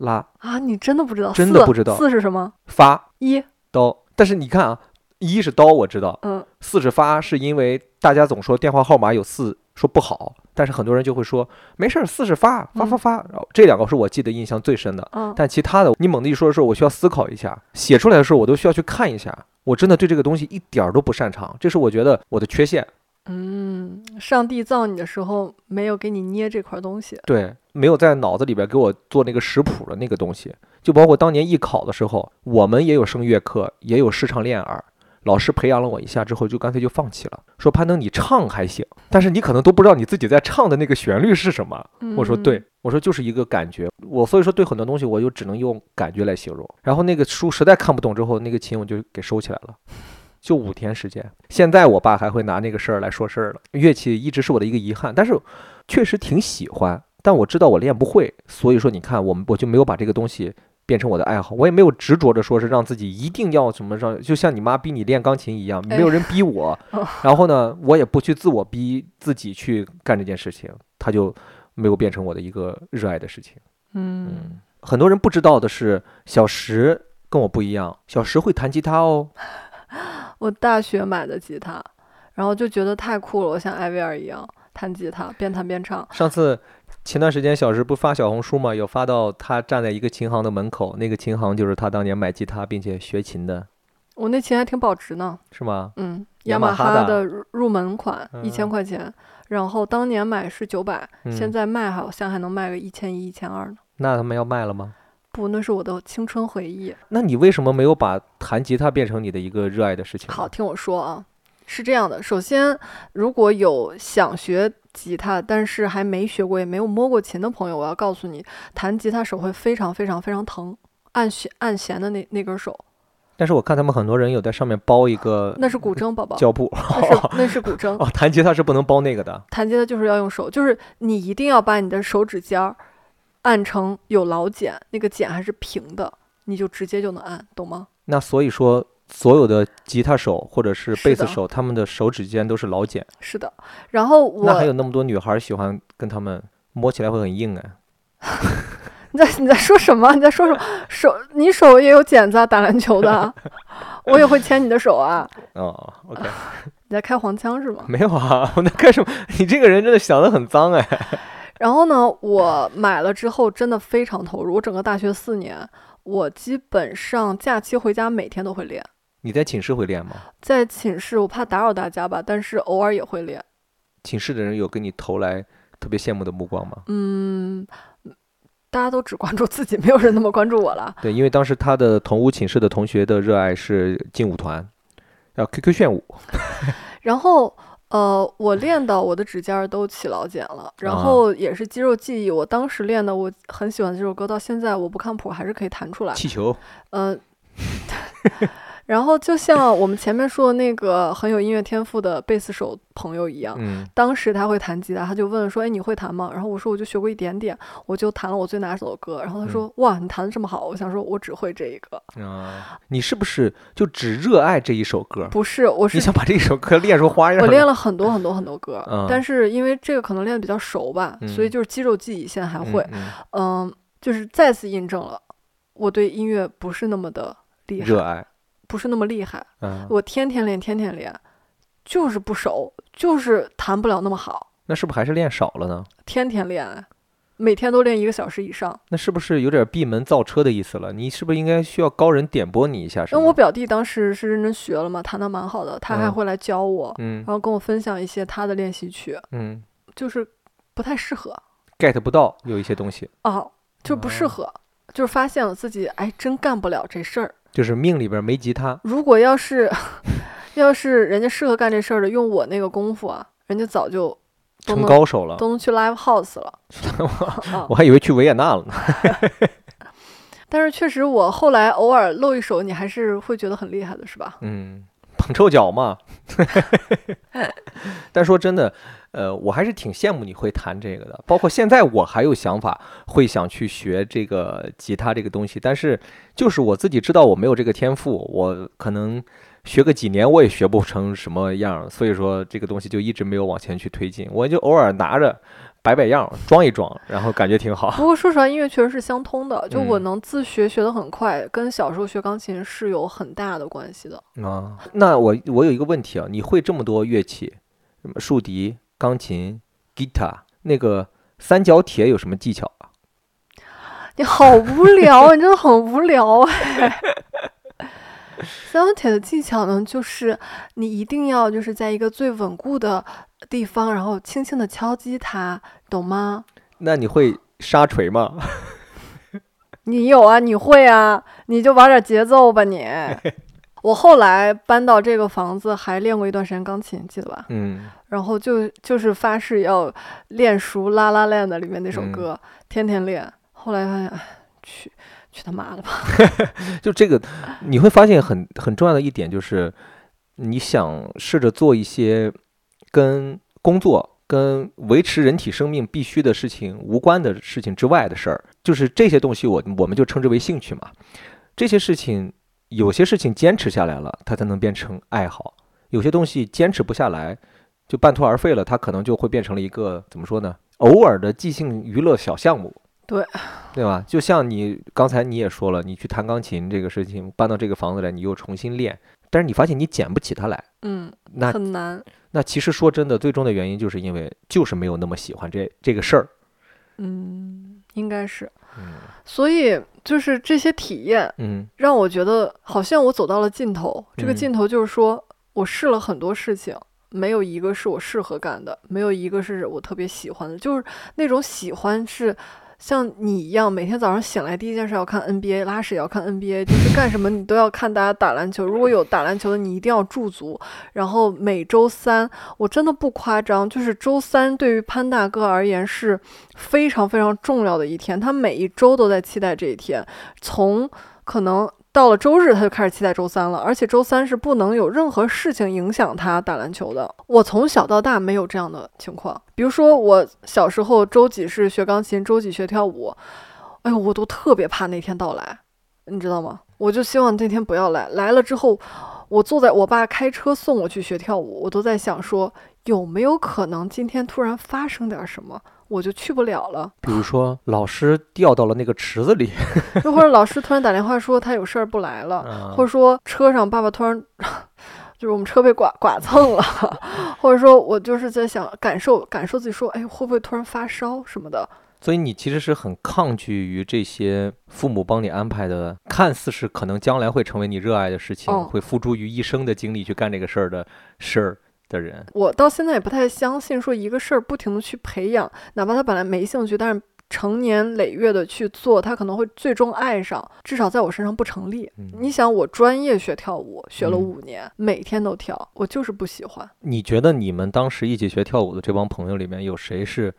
拉啊？你真的不知道？四真的不知道四是什么？发一，刀，但是你看啊，一是刀我知道，嗯，四是发，是因为大家总说电话号码有四说不好，但是很多人就会说没事儿，四是发发发发，然后这两个是我记得印象最深的。嗯，但其他的，你猛地一说的时候，我需要思考一下；写出来的时候，我都需要去看一下。我真的对这个东西一点儿都不擅长，这是我觉得我的缺陷。嗯，上帝造你的时候没有给你捏这块东西。对，没有在脑子里边给我做那个食谱的那个东西，就包括当年艺考的时候，我们也有声乐课，也有视唱练耳。老师培养了我一下之后，就干脆就放弃了，说攀登你唱还行，但是你可能都不知道你自己在唱的那个旋律是什么。我说嗯对，我说就是一个感觉，我所以说对很多东西我就只能用感觉来形容。然后那个书实在看不懂之后，那个琴我就给收起来了，就五天时间。现在我爸还会拿那个事儿来说事儿了。乐器一直是我的一个遗憾，但是确实挺喜欢，但我知道我练不会，所以说你看我们我就没有把这个东西。变成我的爱好，我也没有执着着说是让自己一定要什么让，就像你妈逼你练钢琴一样，没有人逼我。哦然后呢，我也不去自我逼自己去干这件事情，它就没有变成我的一个热爱的事情。嗯，很多人不知道的是，小石跟我不一样，小石会弹吉他哦。我大学买的吉他，然后就觉得太酷了，我像艾薇儿一样弹吉他，边弹边唱。上次前段时间小石不发小红书嘛，有发到他站在一个琴行的门口，那个琴行就是他当年买吉他并且学琴的，我那琴还挺保值呢，是吗？嗯，雅雅马马哈的的入入门款一千嗯块钱，然后当年买是九百、现嗯在卖好像还能卖个一千一、一千二呢。那他们要卖了吗？不，那是我的青春回忆。那你为什么没有把弹吉他变成你的一个热爱的事情？好，听我说啊，是这样的，首先，如果有想学吉他，但是还没学过也没有摸过琴的朋友，我要告诉你，弹吉他手会非常非常非常疼，按弦按弦的那那根手，但是我看他们很多人有在上面包一个那是古筝，宝宝，胶布。那是 那是古筝。哦，弹吉他是不能包那个的。弹吉他就是要用手，就是你一定要把你的手指尖儿按成有老茧，那个茧还是平的，你就直接就能按，懂吗？那所以说，所有的吉他手或者是贝斯手，他们的手指尖都是老茧。是的。然后我，那还有那么多女孩喜欢跟他们摸起来会很硬哎。你在你在说什么？你在说什么？手你手也有茧子啊，打篮球的，我也会牵你的手啊。哦，OK，你在开黄腔是吗？没有啊，我在开什么？你这个人真的想得很脏哎。然后呢，我买了之后真的非常投入。我整个大学四年，我基本上假期回家每天都会练。你在寝室会练吗？在寝室，我怕打扰大家吧，但是偶尔也会练。寝室的人有跟你投来特别羡慕的目光吗？嗯，大家都只关注自己，没有人那么关注我了。对，因为当时他的同屋寝室的同学的热爱是劲舞团，要 QQ 炫舞。然后，呃，我练到我的指尖都起老茧了，然啊后也是肌肉记忆。我当时练的，我很喜欢这首歌，到现在我不看谱还是可以弹出来。气球，嗯 然后就像我们前面说的那个很有音乐天赋的贝斯手朋友一样，嗯，当时他会弹吉他，他就问说：“哎，你会弹吗？”然后我说：“我就学过一点点，我就弹了我最拿手的歌。”然后他嗯说：“哇，你弹的这么好！”我想说，我只会这一个，啊，你是不是就只热爱这一首歌？不是，我是你想把这一首歌练出花样来？我练了很多很多很多歌，嗯但是因为这个可能练的比较熟吧，所以嗯就是肌肉记忆现在还会，嗯嗯就是再次印证了我对音乐不是那么的厉害，嗯热爱，不是那么厉害。嗯，我天天练，天天练，就是不熟，就是弹不了那么好。那是不是还是练少了呢？天天练，每天都练一个小时以上。那是不是有点闭门造车的意思了？你是不是应该需要高人点拨你一下？是吗因为我表弟当时是认真学了嘛，弹的蛮好的，他还嗯会来教我，嗯然后跟我分享一些他的练习曲，嗯就是不太适合 get 不到有一些东西，哦，就不适哦合，就是发现了自己哎真干不了这事儿。就是命里边没吉他。如果要是 要是人家适合干这事儿的，用我那个功夫啊，人家早就都成能高手了，都能去 live house 了。啊我还以为去维也纳了呢。但是确实，我后来偶尔露一手，你还是会觉得很厉害的，是吧？嗯，捧臭脚嘛。但说真的，呃，我还是挺羡慕你会弹这个的。包括现在我还有想法，会想去学这个吉他这个东西，但是就是我自己知道我没有这个天赋，我可能学个几年我也学不成什么样，所以说这个东西就一直没有往前去推进。我就偶尔拿着摆摆样，装一装，然后感觉挺好。不过说实话，音乐确实是相通的。就我嗯能自学学得很快，跟小时候学钢琴是有很大的关系的。啊，那我我有一个问题啊，你会这么多乐器，什么竖笛、钢琴、guitar，那个三角铁有什么技巧啊？你好无聊，你真的很无聊哎。三角铁的技巧呢，就是你一定要就是在一个最稳固的地方，然后轻轻的敲击它，懂吗？那你会沙锤吗？你有啊，你会啊，你就玩点节奏吧你。我后来搬到这个房子，还练过一段时间钢琴，记得吧？嗯，然后就就是发誓要练熟《拉拉链》的》里面那首嗯歌，天天练。后来发现，哎，去去他妈的吧！就这个，你会发现很很重要的一点就是，你想试着做一些跟工作、跟维持人体生命必须的事情无关的事情之外的事儿，就是这些东西我我们就称之为兴趣嘛。这些事情有些事情坚持下来了，它才能变成爱好；有些东西坚持不下来，就半途而废了，它可能就会变成了一个怎么说呢？偶尔的即兴娱乐小项目。对，对吧？就像你刚才你也说了，你去弹钢琴这个事情，搬到这个房子来，你又重新练，但是你发现你捡不起它来，嗯，那很难。那其实说真的，最终的原因就是因为就是没有那么喜欢这这个事儿。嗯，应该是。嗯所以就是这些体验嗯让我觉得好像我走到了尽头。这个嗯尽头就是说我试了很多事情，没有一个是我适合干的，没有一个是我特别喜欢的。就是那种喜欢是像你一样，每天早上醒来第一件事要看 NBA，拉屎也要看 NBA，就是干什么你都要看大家打篮球。如果有打篮球的，你一定要驻足。然后每周三，我真的不夸张，就是周三对于潘大哥而言是非常非常重要的一天，他每一周都在期待这一天，从可能。到了周日，他就开始期待周三了，而且周三是不能有任何事情影响他打篮球的。我从小到大没有这样的情况，比如说我小时候周几是学钢琴，周几学跳舞，哎呦，我都特别怕那天到来，你知道吗？我就希望那天不要来，来了之后，我坐在我爸开车送我去学跳舞，我都在想说，有没有可能今天突然发生点什么，我就去不了了。比如说老师掉到了那个池子里，又或者老师突然打电话说他有事儿不来了，啊或者说车上爸爸突然 就是我们车被剐剐蹭了，或者说我就是在想感受感受自己说，哎，会不会突然发烧什么的？所以你其实是很抗拒于这些父母帮你安排的，看似是可能将来会成为你热爱的事情，嗯会付诸于一生的精力去干这个事儿的事儿的人。我到现在也不太相信说一个事儿不停的去培养，哪怕他本来没兴趣，但是成年累月的去做，他可能会最终爱上，至少在我身上不成立。嗯你想，我专业学跳舞，学了嗯五年，每天都跳，我就是不喜欢。你觉得你们当时一起学跳舞的这帮朋友里面，有谁是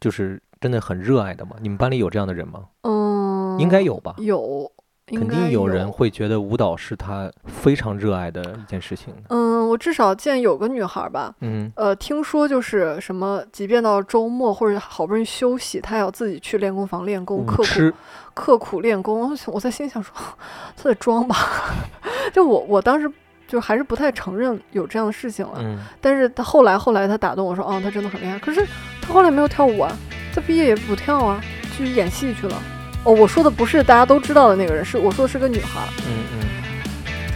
就是真的很热爱的吗？你们班里有这样的人吗？嗯，应该有吧。有，应肯定有人会觉得舞蹈是他非常热爱的一件事情。嗯，我至少见有个女孩儿吧，嗯呃，听说就是什么，即便到周末或者好不容易休息，她也要自己去练功房练功，刻苦，刻苦练功。我在心想说，她在装吧？就我我当时就还是不太承认有这样的事情了。嗯，但是她后来后来她打动我说，哦，她真的很厉害。可是她后来没有跳舞啊，她毕业也不跳啊，去演戏去了。哦，我说的不是大家都知道的那个人，是我说的是个女孩。嗯嗯，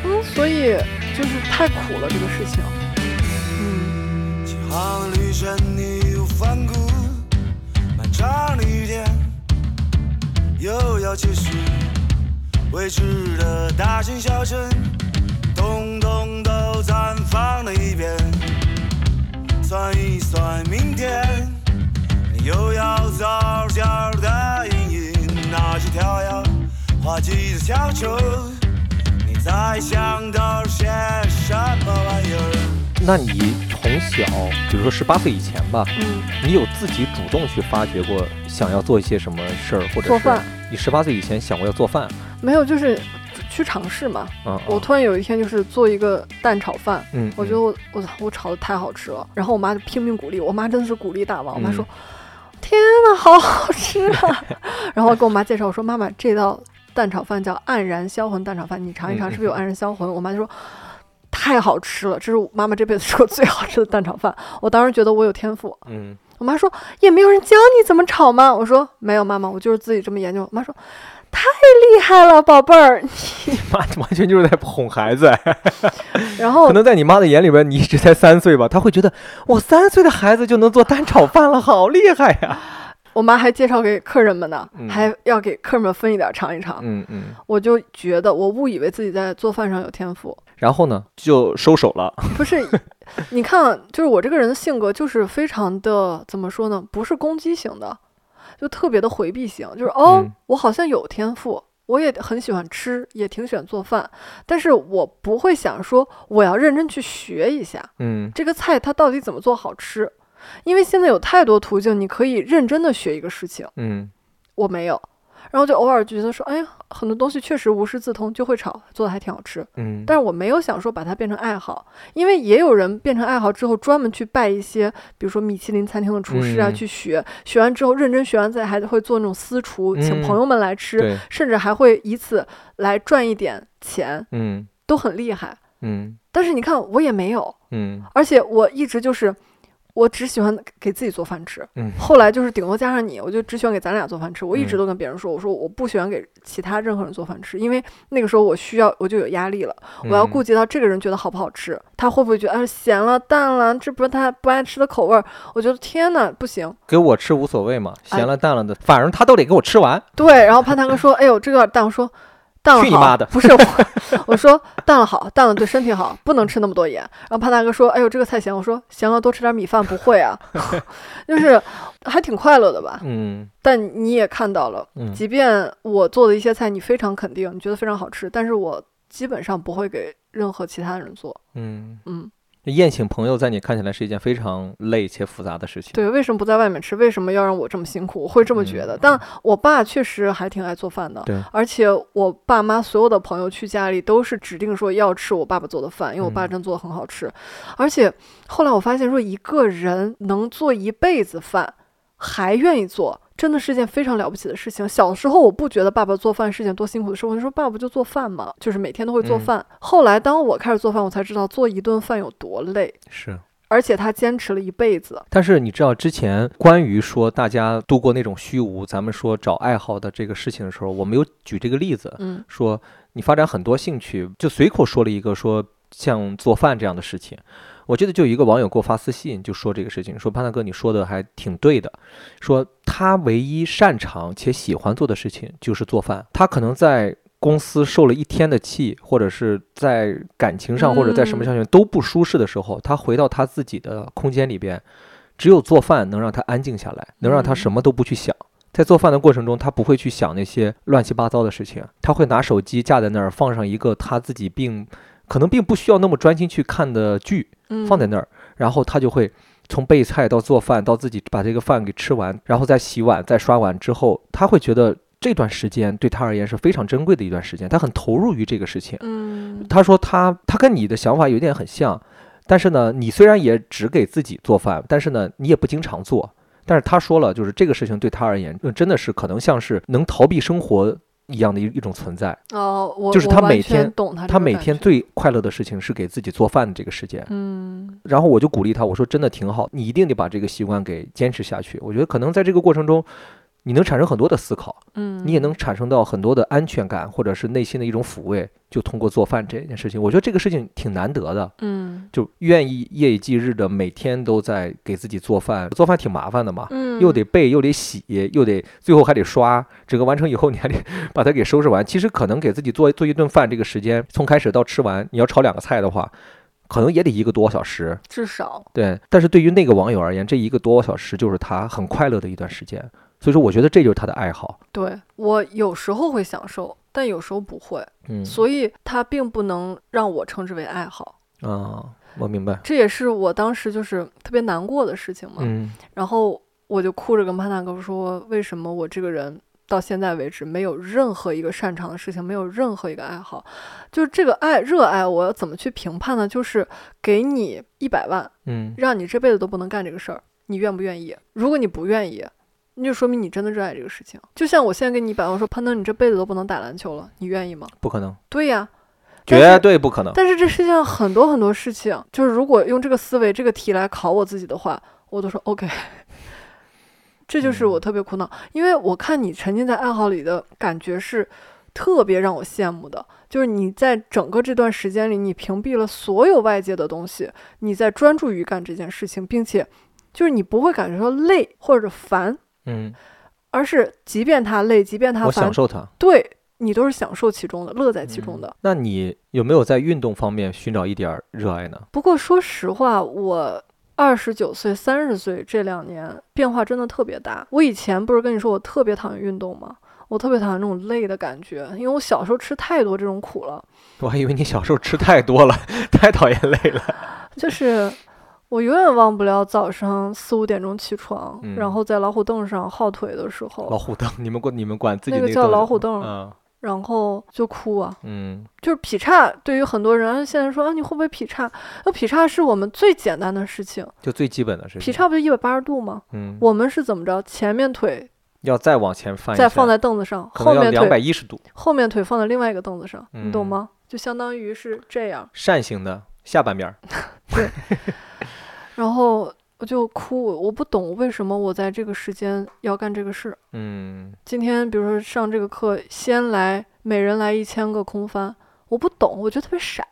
嗯，所以就是太苦了这个事情。嗯。起航的旅程义无反顾，漫长的一天又要结束。未知的大城小城，统统都绽放了一遍。算一算明天，你又要早点那些跳跃滑稽的小丑，你在想到些什么玩意儿？那你从小，比如说十八岁以前吧，嗯，你有自己主动去发掘过想要做一些什么事儿，或者是做饭你十八岁以前想过要做饭？没有，就是去尝试嘛。嗯，我突然有一天就是做一个蛋炒饭，嗯，我觉得我我我炒的太好吃了，然后我妈就拼命鼓励我，我妈真的是鼓励大王，我妈说：“嗯天呐，好好吃啊！” 然后我跟我妈介绍，我说：“妈妈，这道蛋炒饭叫黯然销魂蛋炒饭，你尝一尝，嗯是不是有黯然销魂？”我妈就说。太好吃了，这是我妈妈这辈子吃过最好吃的蛋炒饭。我当时觉得我有天赋。嗯，我妈说也没有人教你怎么炒吗？我说没有，妈妈，我就是自己这么研究。我妈说太厉害了，宝贝儿。你 妈完全就是在哄孩子。然后可能在你妈的眼里边，你一直才三岁吧，她会觉得我三岁的孩子就能做蛋炒饭了，好厉害呀！我妈还介绍给客人们呢，嗯还要给客人们分一点尝一尝。嗯嗯。我就觉得我误以为自己在做饭上有天赋，然后呢，就收手了。不是，你看，就是我这个人的性格就是非常的怎么说呢？不是攻击型的，就特别的回避型。就是哦，嗯我好像有天赋，我也很喜欢吃，也挺喜欢做饭，但是我不会想说我要认真去学一下嗯这个菜它到底怎么做好吃，因为现在有太多途径，你可以认真的学一个事情，嗯我没有。然后就偶尔觉得说，哎呀，很多东西确实无师自通，就会炒，做的还挺好吃。嗯，但是我没有想说把它变成爱好，因为也有人变成爱好之后，专门去拜一些，比如说米其林餐厅的厨师啊，嗯去学，学完之后认真学完再还会做那种私厨，请嗯朋友们来吃，甚至还会以此来赚一点钱，嗯都很厉害。嗯但是你看，我也没有，嗯而且我一直就是，我只喜欢给自己做饭吃。嗯后来就是顶多加上你，我就只喜欢给咱俩做饭吃。我一直嗯都跟别人说，我说我不喜欢给其他任何人做饭吃，因为那个时候我需要我就有压力了，我要顾嗯及到这个人觉得好不好吃，他会不会觉得啊咸了淡了，这不是他不爱吃的口味儿。我觉得天呐，不行。给我吃无所谓嘛，哎咸了淡了的，反正他都得给我吃完。对，然后潘大哥说，哎呦这个淡，我说淡了好，去你妈的不是我，我说淡了好，淡了对身体好，不能吃那么多盐。然后潘大哥说，哎呦这个菜咸，我说咸了多吃点米饭不会啊，就是还挺快乐的吧。嗯但你也看到了，嗯即便我做的一些菜你非常肯定，你觉得非常好吃，但是我基本上不会给任何其他人做。嗯，嗯，宴请朋友在你看起来是一件非常累且复杂的事情。对，为什么不在外面吃？为什么要让我这么辛苦？我会这么觉得。嗯但我爸确实还挺爱做饭的，对而且我爸妈所有的朋友去家里都是指定说要吃我爸爸做的饭，因为我爸嗯真做的很好吃。而且后来我发现说，一个人能做一辈子饭，还愿意做。真的是件非常了不起的事情。小时候我不觉得爸爸做饭是件多辛苦的事，我就说爸爸不就做饭吗？就是每天都会做嗯饭。后来当我开始做饭，我才知道做一顿饭有多累，是。而且他坚持了一辈子。但是你知道之前关于说大家度过那种虚无，咱们说找爱好的这个事情的时候，我没有举这个例子，嗯说你发展很多兴趣，就随口说了一个说像做饭这样的事情。我记得就有一个网友给我发私信，就说这个事情，说潘大哥你说的还挺对的，说他唯一擅长且喜欢做的事情就是做饭。他可能在公司受了一天的气，或者是在感情上或者在什么上面都不舒适的时候，他回到他自己的空间里边，只有做饭能让他安静下来，能让他什么都不去想。在做饭的过程中，他不会去想那些乱七八糟的事情，他会拿手机架在那儿，放上一个他自己并可能并不需要那么专心去看的剧，嗯，放在那儿，然后他就会从备菜到做饭到自己把这个饭给吃完，然后再洗碗、再刷碗之后，他会觉得这段时间对他而言是非常珍贵的一段时间，他很投入于这个事情。嗯他说他他跟你的想法有点很像，但是呢，你虽然也只给自己做饭，但是呢，你也不经常做。但是他说了，就是这个事情对他而言，呃真的是可能像是能逃避生活一样的一一种存在。哦，我就是他每天懂他他每天最快乐的事情是给自己做饭的这个时间。嗯然后我就鼓励他，我说真的挺好，你一定得把这个习惯给坚持下去。我觉得可能在这个过程中，你能产生很多的思考，嗯，你也能产生到很多的安全感，或者是内心的一种抚慰。就通过做饭这件事情，我觉得这个事情挺难得的。嗯就愿意夜以继日的每天都在给自己做饭，做饭挺麻烦的嘛，嗯，又得备，又得洗，又得最后还得刷，整个完成以后你还得把它给收拾完。其实可能给自己做做一顿饭，这个时间从开始到吃完，你要炒两个菜的话，可能也得一个多小时。至少对，但是对于那个网友而言，这一个多小时就是他很快乐的一段时间。所以说，我觉得这就是他的爱好。对我有时候会享受，但有时候不会，嗯，所以它并不能让我称之为爱好。啊，我明白。这也是我当时就是特别难过的事情嘛。嗯然后我就哭着跟潘大哥说，为什么我这个人到现在为止没有任何一个擅长的事情，没有任何一个爱好，就是这个爱热爱，我要怎么去评判呢？就是给你一百万，嗯让你这辈子都不能干这个事儿，你愿不愿意？如果你不愿意，那就说明你真的热爱这个事情。就像我现在给你一百万，我说潘登，你这辈子都不能打篮球了，你愿意吗？不可能，对呀，但绝对不可能。但是这世界上很多很多事情，就是如果用这个思维、这个题来考我自己的话，我都说 OK。这就是我嗯特别苦恼，因为我看你沉浸在爱好里的感觉是特别让我羡慕的，就是你在整个这段时间里，你屏蔽了所有外界的东西，你在专注于干这件事情，并且就是你不会感觉到累或者烦，嗯，而是即便他累，即便他烦我享，受它。对你都是享受其中的，乐在其中嗯的。那你有没有在运动方面寻找一点儿热爱呢？不过说实话，我二十九岁、三十岁这两年变化真的特别大。我以前不是跟你说我特别讨厌运动吗？我特别讨厌那种累的感觉，因为我小时候吃太多这种苦了。我还以为你小时候吃太多了，太讨厌累了。就是我永远忘不了早上四五点钟起床，嗯然后在老虎凳上耗腿的时候，老虎凳，你们管你们管自己那个叫老虎凳嗯然后就哭啊。嗯就是劈叉，对于很多人啊现在说啊，你会不会劈叉？那劈叉是我们最简单的事情，就最基本的事情。劈叉不就一百八十度吗？嗯，我们是怎么着？前面腿要再往前翻再放在凳子上，后面两百腿一十度，后面腿放在另外一个凳子上，你懂嗯吗？就相当于是这样。扇形的下半边儿。然后我就哭，我不懂为什么我在这个时间要干这个事。嗯今天比如说上这个课，先来每人来一千个空翻，我不懂，我觉得特别傻，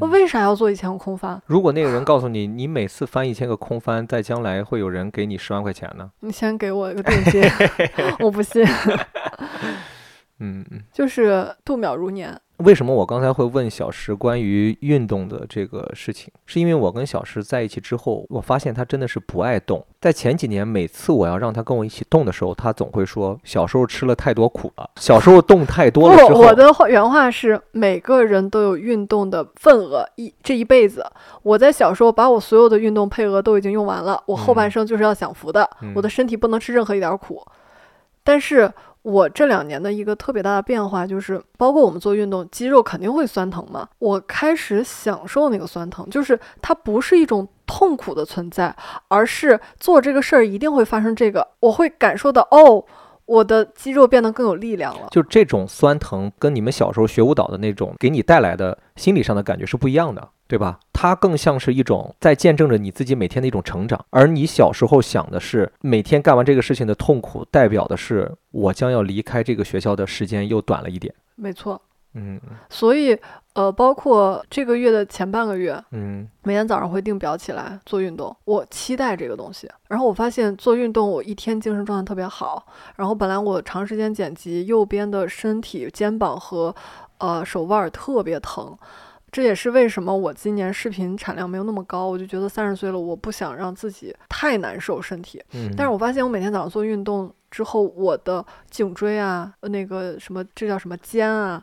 我嗯为啥要做一千个空翻？如果那个人告诉你，你每次翻一千个空翻，在将来会有人给你十万块钱呢？你先给我一个定金，我不信。嗯嗯。就是度秒如年，为什么我刚才会问小石关于运动的这个事情？是因为我跟小石在一起之后，我发现他真的是不爱动。在前几年，每次我要让他跟我一起动的时候，他总会说小时候吃了太多苦了，小时候动太多了之不，后，我的原话是每个人都有运动的份额，一这一辈子，我在小时候把我所有的运动配额都已经用完了，我后半嗯生就是要享福的，嗯我的身体不能吃任何一点苦。但是我这两年的一个特别大的变化就是，包括我们做运动，肌肉肯定会酸疼嘛，我开始享受那个酸疼，就是它不是一种痛苦的存在，而是做这个事儿一定会发生这个，我会感受到哦。我的肌肉变得更有力量了，就这种酸疼，跟你们小时候学舞蹈的那种给你带来的心理上的感觉是不一样的，对吧？它更像是一种在见证着你自己每天的一种成长，而你小时候想的是每天干完这个事情的痛苦，代表的是我将要离开这个学校的时间又短了一点。没错。嗯所以，呃，包括这个月的前半个月，嗯每天早上会定表起来做运动，我期待这个东西。然后我发现做运动，我一天精神状态特别好。然后本来我长时间剪辑，右边的身体、肩膀和呃手腕儿特别疼。这也是为什么我今年视频产量没有那么高，我就觉得三十岁了，我不想让自己太难受身体。嗯，但是我发现我每天早上做运动之后，我的颈椎啊，呃那个什么，这叫什么肩啊，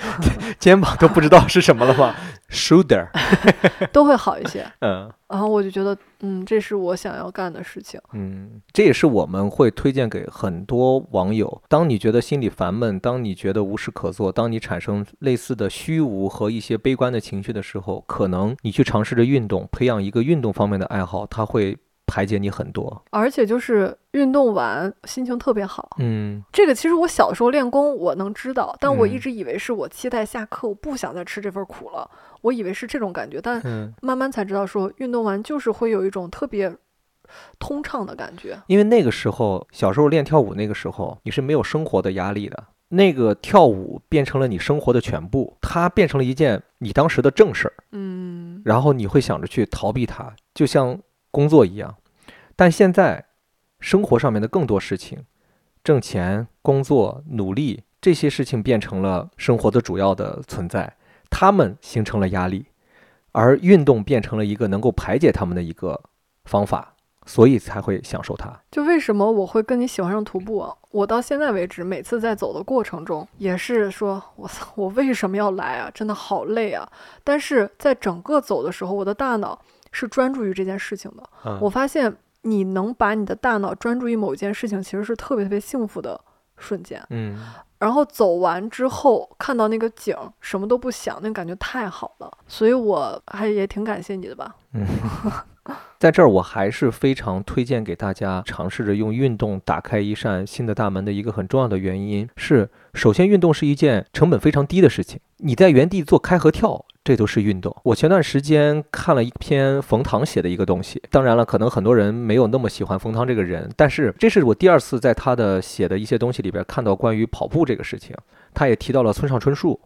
肩膀都不知道是什么了吧？Shoulder，都会好一些。嗯然后我就觉得，嗯，这是我想要干的事情。嗯，这也是我们会推荐给很多网友。当你觉得心里烦闷，当你觉得无事可做，当你产生类似的虚无和一些悲观的情绪的时候，可能你去尝试着运动，培养一个运动方面的爱好，它会排解你很多。而且就是运动完心情特别好。嗯这个其实我小时候练功我能知道，但我一嗯直以为是我期待下课，我不想再吃这份苦了，我以为是这种感觉，但嗯，慢慢才知道说运动完就是会有一种特别通畅的感觉。因为那个时候小时候练跳舞，那个时候你是没有生活的压力的。那个跳舞变成了你生活的全部，它变成了一件你当时的正事儿。嗯，然后你会想着去逃避它，就像工作一样。但现在生活上面的更多事情，挣钱、工作、努力这些事情变成了生活的主要的存在，他们形成了压力，而运动变成了一个能够排解他们的一个方法，所以才会享受它。就为什么我会跟你喜欢上徒步啊？我到现在为止，每次在走的过程中，也是说，我操，我为什么要来啊？真的好累啊！但是在整个走的时候，我的大脑是专注于这件事情的。嗯，我发现你能把你的大脑专注于某一件事情，其实是特别特别幸福的瞬间。嗯然后走完之后，看到那个景，什么都不想，那感觉太好了。所以我还也挺感谢你的吧。嗯，在这儿我还是非常推荐给大家尝试着用运动打开一扇新的大门的一个很重要的原因是，首先运动是一件成本非常低的事情，你在原地做开合跳。这都是运动。我前段时间看了一篇冯唐写的一个东西，当然了，可能很多人没有那么喜欢冯唐这个人，但是这是我第二次在他的写的一些东西里边看到关于跑步这个事情。他也提到了村上春树，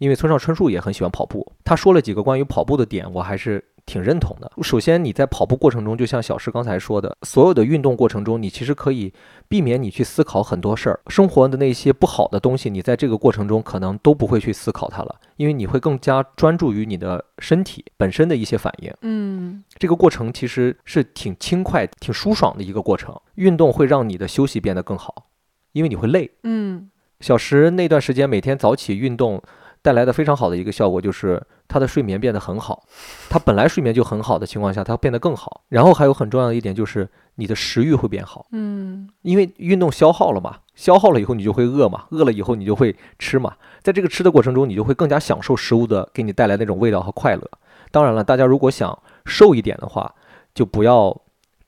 因为村上春树也很喜欢跑步，他说了几个关于跑步的点，我还是挺认同的。首先，你在跑步过程中，就像小石刚才说的，所有的运动过程中，你其实可以避免你去思考很多事儿，生活的那些不好的东西，你在这个过程中可能都不会去思考它了，因为你会更加专注于你的身体本身的一些反应。嗯这个过程其实是挺轻快、挺舒爽的一个过程。运动会让你的休息变得更好，因为你会累。嗯小石那段时间每天早起运动带来的非常好的一个效果就是他的睡眠变得很好。他本来睡眠就很好的情况下，他变得更好。然后还有很重要的一点就是你的食欲会变好，嗯因为运动消耗了嘛，消耗了以后你就会饿嘛，饿了以后你就会吃嘛。在这个吃的过程中，你就会更加享受食物的给你带来那种味道和快乐。当然了，大家如果想瘦一点的话，就不要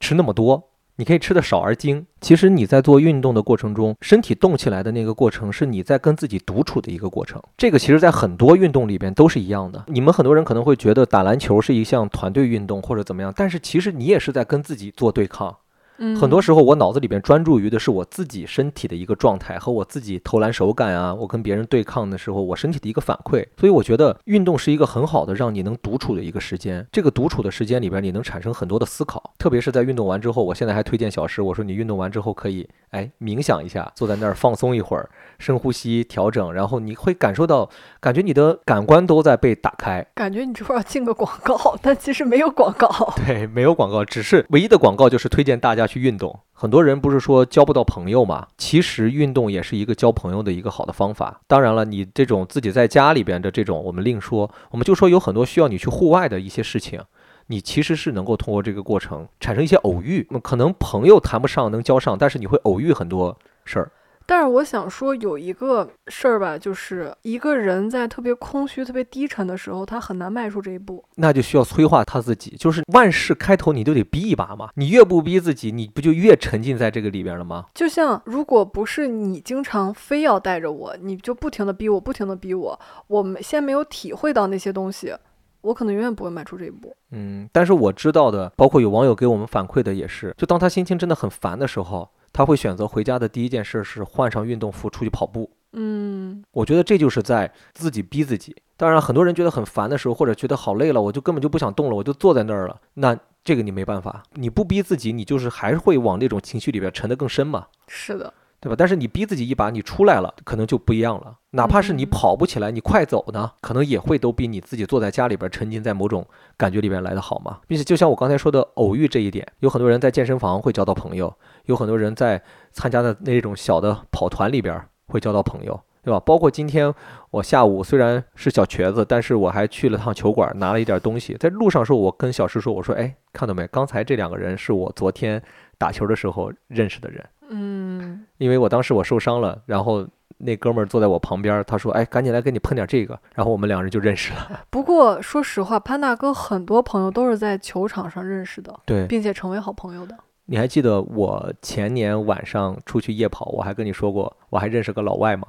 吃那么多，你可以吃的少而精。其实你在做运动的过程中，身体动起来的那个过程，是你在跟自己独处的一个过程。这个其实在很多运动里边都是一样的。你们很多人可能会觉得打篮球是一项团队运动或者怎么样，但是其实你也是在跟自己做对抗。嗯，很多时候，我脑子里边专注于的是我自己身体的一个状态和我自己投篮手感啊，我跟别人对抗的时候，我身体的一个反馈。所以我觉得运动是一个很好的让你能独处的一个时间。这个独处的时间里边，你能产生很多的思考，特别是在运动完之后。我现在还推荐小石，我说你运动完之后可以哎冥想一下，坐在那儿放松一会儿，深呼吸调整，然后你会感受到，感觉你的感官都在被打开。感觉你这会儿要进个广告，但其实没有广告。对，没有广告，只是唯一的广告就是推荐大家去运动。很多人不是说交不到朋友嘛？其实运动也是一个交朋友的一个好的方法。当然了，你这种自己在家里边的这种，我们另说。我们就说有很多需要你去户外的一些事情，你其实是能够通过这个过程产生一些偶遇。可能朋友谈不上能交上，但是你会偶遇很多事儿。但是我想说，有一个事儿吧，就是一个人在特别空虚、特别低沉的时候，他很难迈出这一步。那就需要催化他自己，就是万事开头你都得逼一把嘛。你越不逼自己，你不就越沉浸在这个里边了吗？就像如果不是你经常非要带着我，你就不停的逼我，不停的逼我，我没先没有体会到那些东西，我可能永远不会迈出这一步。嗯，但是我知道的，包括有网友给我们反馈的也是，就当他心情真的很烦的时候，他会选择回家的第一件事是换上运动服出去跑步。嗯我觉得这就是在自己逼自己。当然，很多人觉得很烦的时候，或者觉得好累了，我就根本就不想动了，我就坐在那儿了。那这个你没办法，你不逼自己，你就是还是会往那种情绪里边沉得更深嘛。是的，对吧？但是你逼自己一把，你出来了，可能就不一样了。哪怕是你嗯跑不起来，你快走呢，可能也会都比你自己坐在家里边沉浸在某种感觉里边来的好嘛。并且就像我刚才说的偶遇这一点，有很多人在健身房会交到朋友，有很多人在参加的那种小的跑团里边会交到朋友，对吧？包括今天我下午虽然是小瘸子，但是我还去了趟球馆拿了一点东西。在路上的时候，我跟小石说：“我说，哎，看到没？刚才这两个人是我昨天打球的时候认识的人。”嗯因为我当时我受伤了，然后那哥们儿坐在我旁边，他说：“哎，赶紧来给你喷点这个。”然后我们两人就认识了。不过说实话，潘大哥很多朋友都是在球场上认识的，对，并且成为好朋友的。你还记得我前年晚上出去夜跑，我还跟你说过，我还认识个老外吗？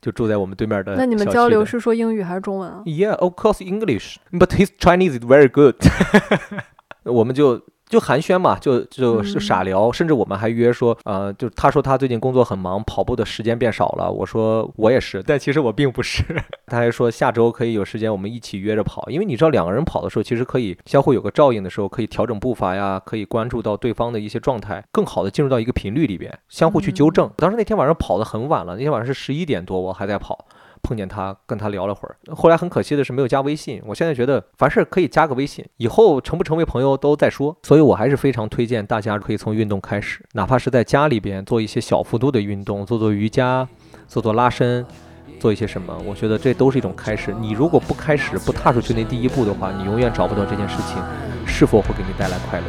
就住在我们对面的。那你们交流？是说英语还是中文啊？Yeah, of course English, but his Chinese is very good。我们就就寒暄嘛，就就就嗯傻聊，甚至我们还约说，呃，就他说他最近工作很忙，跑步的时间变少了。我说我也是，但其实我并不是。他还说下周可以有时间我们一起约着跑，因为你知道两个人跑的时候，其实可以相互有个照应的时候，可以调整步伐呀，可以关注到对方的一些状态，更好的进入到一个频率里边，相互去纠正。当时那天晚上跑得很晚了，那天晚上是十一点多，我还在跑。碰见他，跟他聊了会儿。后来很可惜的是没有加微信。我现在觉得凡事可以加个微信，以后成不成为朋友都再说。所以我还是非常推荐大家可以从运动开始，哪怕是在家里边做一些小幅度的运动，做做瑜伽，做做拉伸，做一些什么，我觉得这都是一种开始。你如果不开始，不踏出去那第一步的话，你永远找不到这件事情是否会给你带来快乐。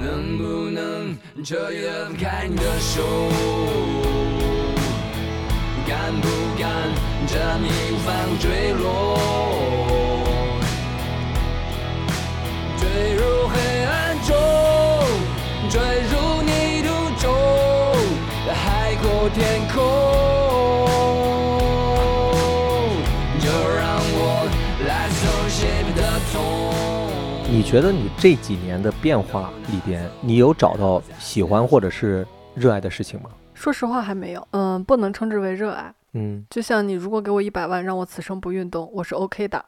能不能彻底地放开你的手？敢不敢这义无反顾坠落？坠入黑暗中，坠入泥土中，海阔天空。就让我来手写你的痛。你觉得你这几年的变化里边，你有找到喜欢或者是热爱的事情吗？说实话还没有，嗯，不能称之为热爱，嗯，就像你如果给我一百万让我此生不运动，我是 OK 的。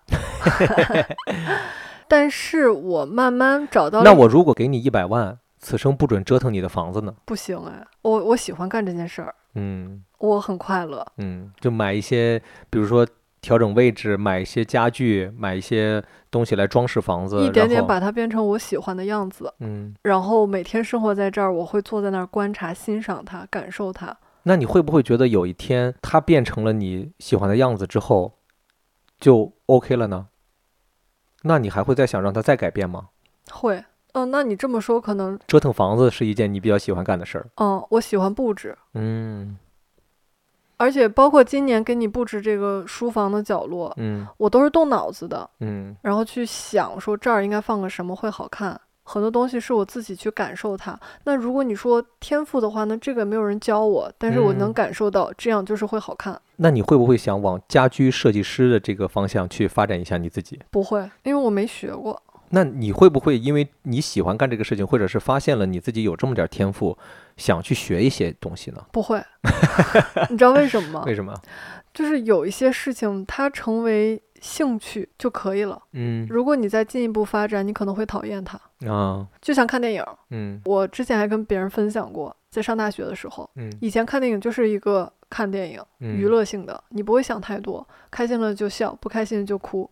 但是我慢慢找到那我如果给你一百万，此生不准折腾你的房子呢？不行哎，我我喜欢干这件事儿，嗯我很快乐。嗯，就买一些，比如说调整位置，买一些家具，买一些东西来装饰房子，一点点把它变成我喜欢的样子，嗯，然后每天生活在这儿，我会坐在那儿观察、欣赏它、感受它。那你会不会觉得有一天它变成了你喜欢的样子之后，就 OK 了呢？那你还会再想让它再改变吗？会，嗯、那你这么说，可能，折腾房子是一件你比较喜欢干的事儿。嗯，我喜欢布置，嗯而且包括今年给你布置这个书房的角落，嗯我都是动脑子的，嗯然后去想说这儿应该放个什么会好看。很多东西是我自己去感受它。那如果你说天赋的话那，这个没有人教我，但是我能嗯感受到这样就是会好看。那你会不会想往家居设计师的这个方向去发展一下你自己？不会，因为我没学过。那你会不会因为你喜欢干这个事情，或者是发现了你自己有这么点儿天赋，想去学一些东西呢？不会，你知道为什么吗？为什么？就是有一些事情它成为兴趣就可以了。嗯如果你再进一步发展，你可能会讨厌它。啊就像看电影，嗯我之前还跟别人分享过，在上大学的时候，嗯以前看电影就是一个看电影，嗯娱乐性的，你不会想太多，开心了就笑，不开心就哭。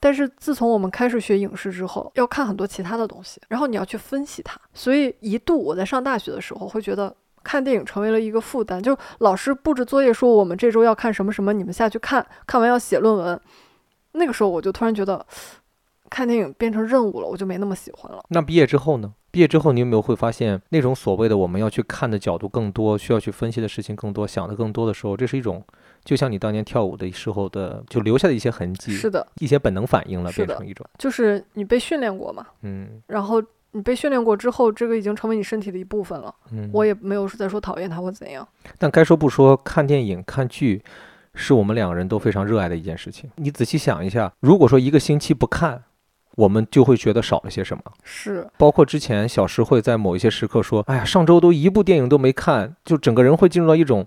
但是自从我们开始学影视之后，要看很多其他的东西，然后你要去分析它。所以一度我在上大学的时候会觉得看电影成为了一个负担，就老师布置作业说我们这周要看什么什么，你们下去看看完要写论文。那个时候我就突然觉得看电影变成任务了，我就没那么喜欢了。那毕业之后呢？毕业之后，你有没有会发现那种所谓的我们要去看的角度更多，需要去分析的事情更多，想的更多的时候，这是一种，就像你当年跳舞的时候的，就留下的一些痕迹，是的，一些本能反应了，变成一种，就是你被训练过嘛，嗯然后你被训练过之后，这个已经成为你身体的一部分了。嗯。我也没有在说讨厌它或怎样。但该说不说，看电影、看剧，是我们两个人都非常热爱的一件事情。你仔细想一下，如果说一个星期不看，我们就会觉得少了些什么。是，包括之前小石会在某一些时刻说：“哎呀，上周都一部电影都没看，就整个人会进入到一种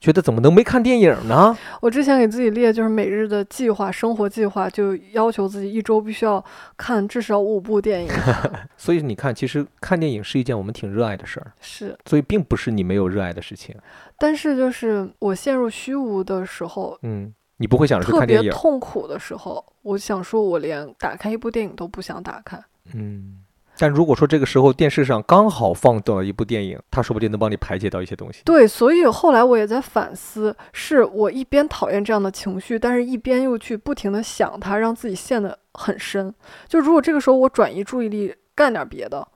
觉得怎么能没看电影呢？我之前给自己列就是每日的计划，生活计划，就要求自己一周必须要看至少五部电影。所以你看，其实看电影是一件我们挺热爱的事儿，是，所以并不是你没有热爱的事情。但是就是我陷入虚无的时候，嗯，你不会想着看电影。痛苦的时候，我想说，我连打开一部电影都不想打开。嗯，但如果说这个时候电视上刚好放到了一部电影，它说不定能帮你排解到一些东西。对，所以后来我也在反思，是我一边讨厌这样的情绪，但是一边又去不停的想它，让自己陷得很深。就如果这个时候我转移注意力干点别的，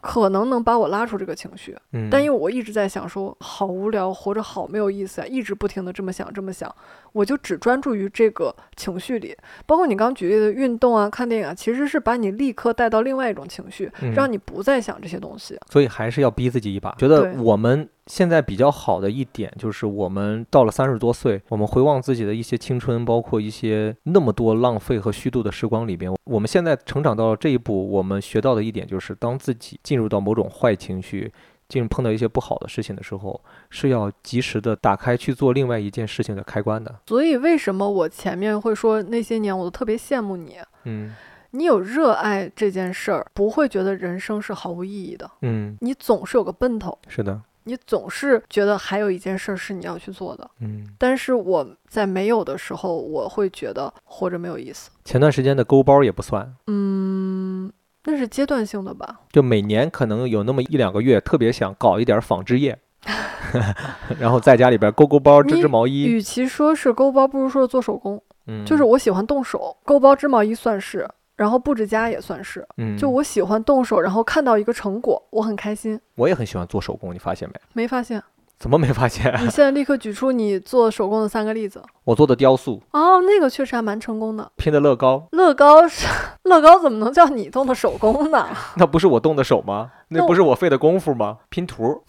可能能把我拉出这个情绪。嗯，但因为我一直在想说，好无聊，活着好没有意思啊，一直不停的这么想这么想，我就只专注于这个情绪里。包括你刚举例的运动啊、看电影啊，其实是把你立刻带到另外一种情绪，嗯让你不再想这些东西。所以还是要逼自己一把。觉得我们现在比较好的一点就是，我们到了三十多岁，我们回望自己的一些青春，包括一些那么多浪费和虚度的时光里边，我们现在成长到了这一步，我们学到的一点就是，当自己进入到某种坏情绪。进入碰到一些不好的事情的时候，是要及时的打开去做另外一件事情的开关的。所以为什么我前面会说那些年我都特别羡慕你？嗯你有热爱这件事儿，不会觉得人生是毫无意义的。嗯，你总是有个奔头，是的，你总是觉得还有一件事儿是你要去做的。嗯。但是我在没有的时候，我会觉得活着没有意思。前段时间的勾包也不算，嗯，那是阶段性的吧？就每年可能有那么一两个月，特别想搞一点纺织业，然后在家里边勾勾包、织织毛衣。与其说是勾包，不如说做手工。嗯，就是我喜欢动手，勾包、织毛衣算是，然后布置家也算是。嗯，就我喜欢动手，然后看到一个成果，我很开心。我也很喜欢做手工，你发现没？没发现？怎么没发现？你现在立刻举出你做手工的三个例子。我做的雕塑，哦，那个确实还蛮成功的。拼的乐高，乐高是乐高，怎么能叫你动的手工呢？那不是我动的手吗？那那不是我费的功夫吗？拼图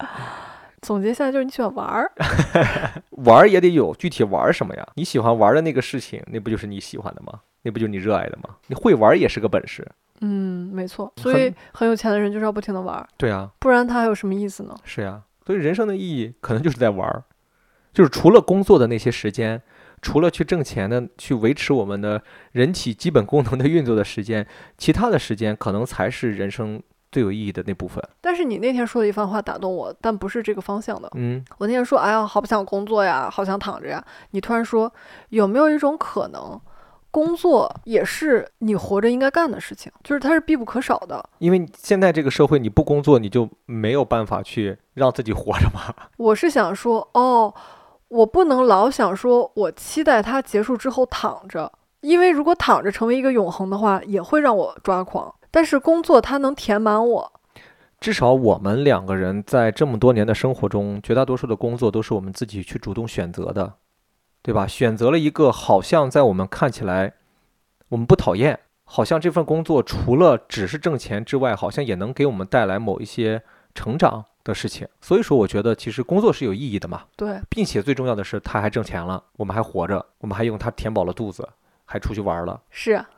总结下来就是你喜欢玩儿。玩儿也得有具体玩儿什么呀？你喜欢玩儿的那个事情，那不就是你喜欢的吗？那不就是你热爱的吗？你会玩儿也是个本事。嗯，没错。所以很有钱的人就是要不停的玩儿，对啊，不然他还有什么意思呢？是呀，所以人生的意义可能就是在玩儿。就是除了工作的那些时间，除了去挣钱的、去维持我们的人体基本功能的运作的时间，其他的时间可能才是人生最有意义的那部分。但是你那天说的一番话打动我，但不是这个方向的。嗯我那天说，哎呀，好不想工作呀，好想躺着呀。你突然说，有没有一种可能，工作也是你活着应该干的事情，就是它是必不可少的。因为现在这个社会，你不工作，你就没有办法去让自己活着嘛。我是想说，哦，我不能老想说我期待它结束之后躺着，因为如果躺着成为一个永恒的话，也会让我抓狂。但是工作它能填满我，至少我们两个人在这么多年的生活中，绝大多数的工作都是我们自己去主动选择的，对吧？选择了一个好像在我们看起来我们不讨厌，好像这份工作除了只是挣钱之外，好像也能给我们带来某一些成长的事情。所以说，我觉得其实工作是有意义的嘛，对，并且最重要的是，他还挣钱了，我们还活着，我们还用它填饱了肚子，还出去玩了。是啊。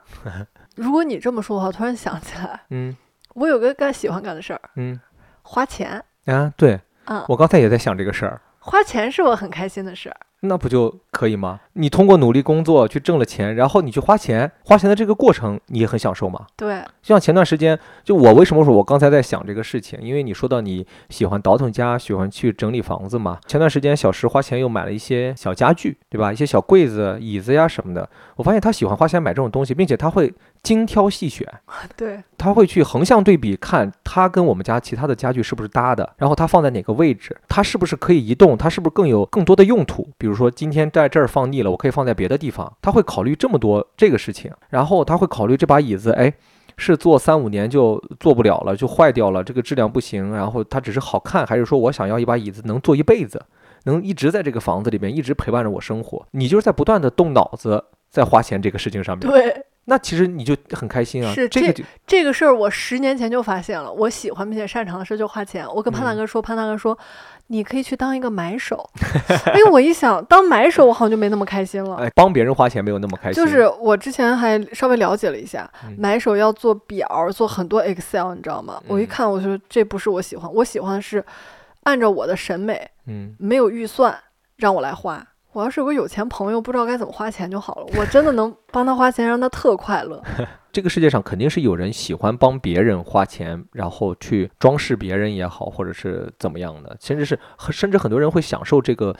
如果你这么说的话，突然想起来，嗯我有个干喜欢干的事儿，嗯花钱。啊，对嗯，我刚才也在想这个事儿。花钱是我很开心的事儿。那不就可以吗？你通过努力工作去挣了钱，然后你去花钱，花钱的这个过程你也很享受吗？对，就像前段时间，就我为什么说我刚才在想这个事情，因为你说到你喜欢倒腾家，喜欢去整理房子嘛。前段时间小石花钱又买了一些小家具，对吧？一些小柜子、椅子呀什么的。我发现他喜欢花钱买这种东西，并且他会精挑细选，对，他会去横向对比，看它跟我们家其他的家具是不是搭的，然后它放在哪个位置，它是不是可以移动，它是不是更有更多的用途。比如说今天在这儿放腻了，我可以放在别的地方。他会考虑这么多这个事情，然后他会考虑这把椅子，哎。是做三五年就做不了了，就坏掉了，这个质量不行。然后它只是好看，还是说我想要一把椅子能坐一辈子，能一直在这个房子里面一直陪伴着我生活？你就是在不断的动脑子，在花钱这个事情上面。对，那其实你就很开心啊。是这这个就这个事儿我十年前就发现了，我喜欢并且擅长的事就花钱。我跟潘大嗯哥说，潘大哥说，你可以去当一个买手。哎，我一想，当买手我好像就没那么开心了。哎，帮别人花钱没有那么开心。就是我之前还稍微了解了一下，嗯买手要做表，做很多 Excel，你知道吗？我一嗯看，我说这不是我喜欢，我喜欢的是按照我的审美，嗯，没有预算让我来花。我要是有个有钱朋友，不知道该怎么花钱就好了。我真的能帮他花钱，让他特快乐。这个世界上肯定是有人喜欢帮别人花钱，然后去装饰别人也好，或者是怎么样的，甚至是甚至很多人会享受这个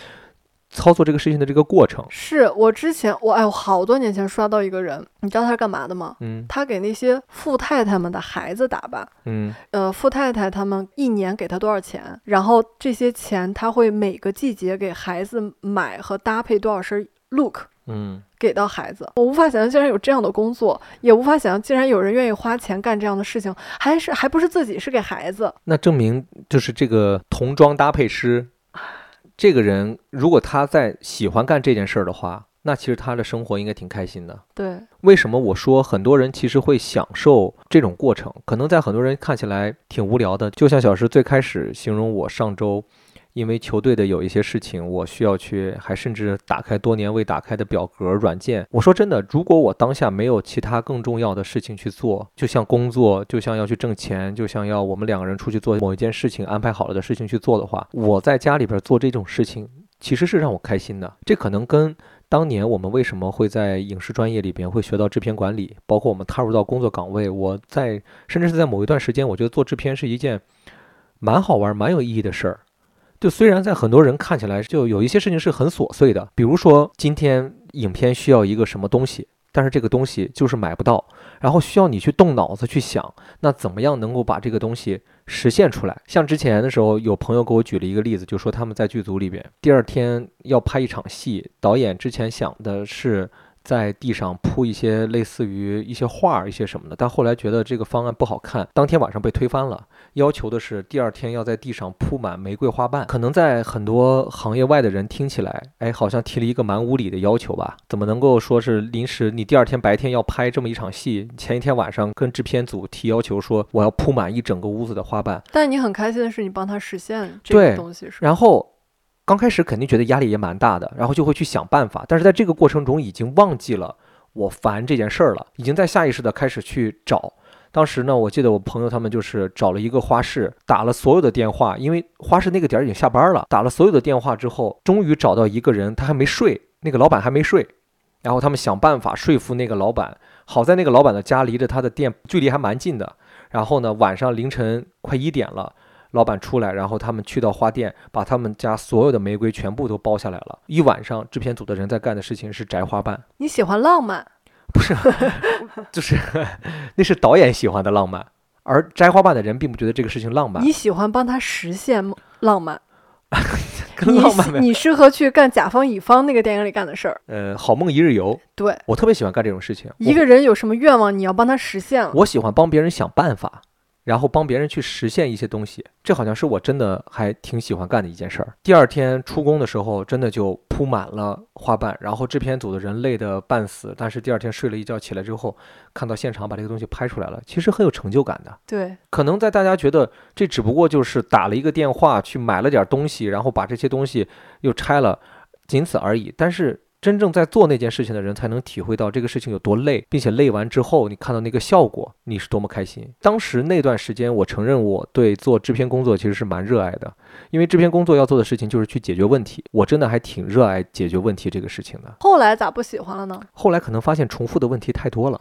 操作这个事情的这个过程。是我之前我哎，我好多年前刷到一个人，你知道他是干嘛的吗？嗯他给那些富太太们的孩子打扮。嗯呃，富太太他们一年给他多少钱，然后这些钱他会每个季节给孩子买和搭配多少身 look 嗯，给到孩子。我无法想象竟然有这样的工作，也无法想象竟然有人愿意花钱干这样的事情，还是还不是自己，是给孩子。那证明就是这个童装搭配师，这个人如果他在喜欢干这件事儿的话，那其实他的生活应该挺开心的。对，为什么我说很多人其实会享受这种过程？可能在很多人看起来挺无聊的，就像小石最开始形容我上周。因为球队的有一些事情，我需要去，还甚至打开多年未打开的表格软件。我说真的，如果我当下没有其他更重要的事情去做，就像工作，就像要去挣钱，就像要我们两个人出去做某一件事情安排好了的事情去做的话，我在家里边做这种事情，其实是让我开心的。这可能跟当年我们为什么会在影视专业里边会学到制片管理，包括我们踏入到工作岗位，我在甚至是在某一段时间，我觉得做制片是一件蛮好玩、蛮有意义的事儿。就虽然在很多人看起来，就有一些事情是很琐碎的，比如说今天影片需要一个什么东西，但是这个东西就是买不到，然后需要你去动脑子去想，那怎么样能够把这个东西实现出来？像之前的时候，有朋友给我举了一个例子，就说他们在剧组里边，第二天要拍一场戏，导演之前想的是。在地上铺一些类似于一些画儿、一些什么的，但后来觉得这个方案不好看，当天晚上被推翻了。要求的是第二天要在地上铺满玫瑰花瓣。可能在很多行业外的人听起来，哎，好像提了一个蛮无理的要求吧？怎么能够说是临时？你第二天白天要拍这么一场戏，前一天晚上跟制片组提要求说我要铺满一整个屋子的花瓣，但你很开心的是，你帮他实现这对个东西是？然后刚开始肯定觉得压力也蛮大的，然后就会去想办法，但是在这个过程中已经忘记了我烦这件事儿了，已经在下意识的开始去找当时呢，我记得我朋友他们就是找了一个花市，打了所有的电话，因为花市那个点儿已经下班了，打了所有的电话之后，终于找到一个人，他还没睡，那个老板还没睡，然后他们想办法说服那个老板。好在那个老板的家离着他的店距离还蛮近的，然后呢，晚上凌晨快一点了，老板出来，然后他们去到花店，把他们家所有的玫瑰全部都包下来了。一晚上，制片组的人在干的事情是摘花瓣，你喜欢浪漫，不是，就是 那是导演喜欢的浪漫，而摘花瓣的人并不觉得这个事情浪漫你，喜欢帮他实现梦浪漫，你跟浪漫没。喜你适合去干甲方乙方那个电影里干的事儿。呃，好梦一日游，对，我特别喜欢干这种事情。一个人有什么愿望，你要帮他实现了。我喜欢帮别人想办法，然后帮别人去实现一些东西，这好像是我真的还挺喜欢干的一件事儿。第二天出工的时候，真的就铺满了花瓣，然后制片组的人累得半死，但是第二天睡了一觉起来之后，看到现场把这个东西拍出来了，其实很有成就感的。对，可能在大家觉得这只不过就是打了一个电话去买了点东西，然后把这些东西又拆了，仅此而已。但是真正在做那件事情的人，才能体会到这个事情有多累，并且累完之后，你看到那个效果，你是多么开心。当时那段时间，我承认我对做制片工作其实是蛮热爱的，因为制片工作要做的事情就是去解决问题，我真的还挺热爱解决问题这个事情的。后来咋不喜欢了呢？后来可能发现重复的问题太多了，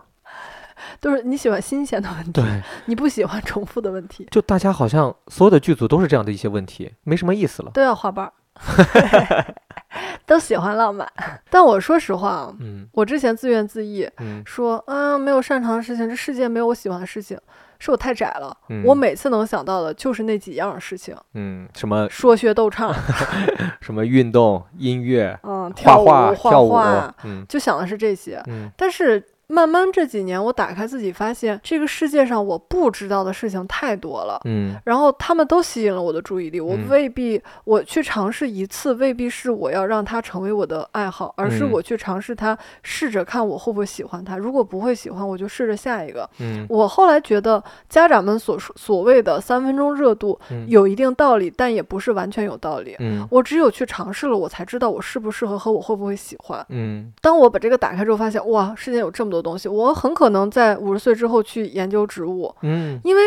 都是你喜欢新鲜的问题，对，你不喜欢重复的问题，就大家好像所有的剧组都是这样的一些问题，没什么意思了。都要花瓣儿，都喜欢浪漫。但我说实话啊，嗯我之前自怨自艾，嗯说啊没有擅长的事情，这世界没有我喜欢的事情，是我太窄了。嗯，我每次能想到的就是那几样事情：嗯什么说学逗唱，什么运动、音乐、嗯，跳舞、画、跳舞画，，嗯就想的是这些。嗯但是慢慢这几年，我打开自己，发现这个世界上我不知道的事情太多了。嗯然后他们都吸引了我的注意力，我嗯未必我去尝试一次，未必是我要让它成为我的爱好，而是嗯我去尝试它，试着看我会不会喜欢它。如果不会喜欢，我就试着下一个。嗯我后来觉得家长们所说所谓的三分钟热度嗯有一定道理，但也不是完全有道理。嗯我只有去尝试了，我才知道我适不适合和我会不会喜欢。嗯当我把这个打开之后，发现哇，世界有这么多东西，我很可能在五十岁之后去研究植物，嗯因为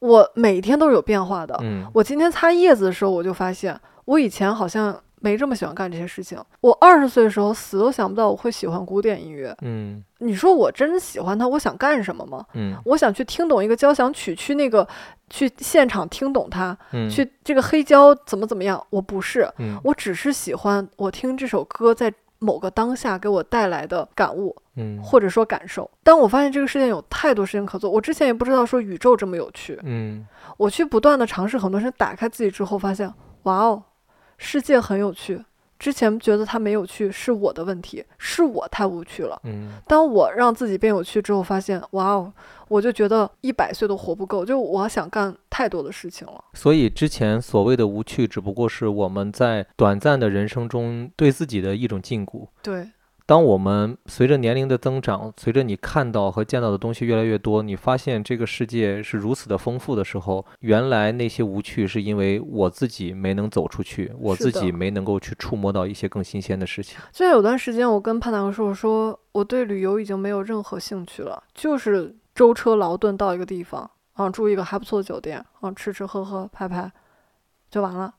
我每天都是有变化的。嗯我今天擦叶子的时候，我就发现我以前好像没这么喜欢干这些事情。我二十岁的时候死都想不到我会喜欢古典音乐。嗯你说我真喜欢它，我想干什么吗？嗯我想去听懂一个交响曲，去那个去现场听懂它，嗯去这个黑胶怎么怎么样？我不是，嗯我只是喜欢我听这首歌在某个当下给我带来的感悟。嗯或者说感受。当我发现这个世界有太多事情可做，我之前也不知道说宇宙这么有趣。嗯我去不断的尝试很多事情，打开自己之后，发现哇哦，世界很有趣。之前觉得他没有趣是我的问题，是我太无趣了。嗯当我让自己变有趣之后，发现哇哦，我就觉得一百岁都活不够，就我想干太多的事情了。所以之前所谓的无趣，只不过是我们在短暂的人生中对自己的一种禁锢。对，当我们随着年龄的增长，随着你看到和见到的东西越来越多，你发现这个世界是如此的丰富的时候，原来那些无趣是因为我自己没能走出去，我自己没能够去触摸到一些更新鲜的事情。就像有段时间，我跟潘大哥说，我说我对旅游已经没有任何兴趣了，就是舟车劳顿到一个地方，啊，住一个还不错的酒店，啊，吃吃喝喝拍拍，就完了。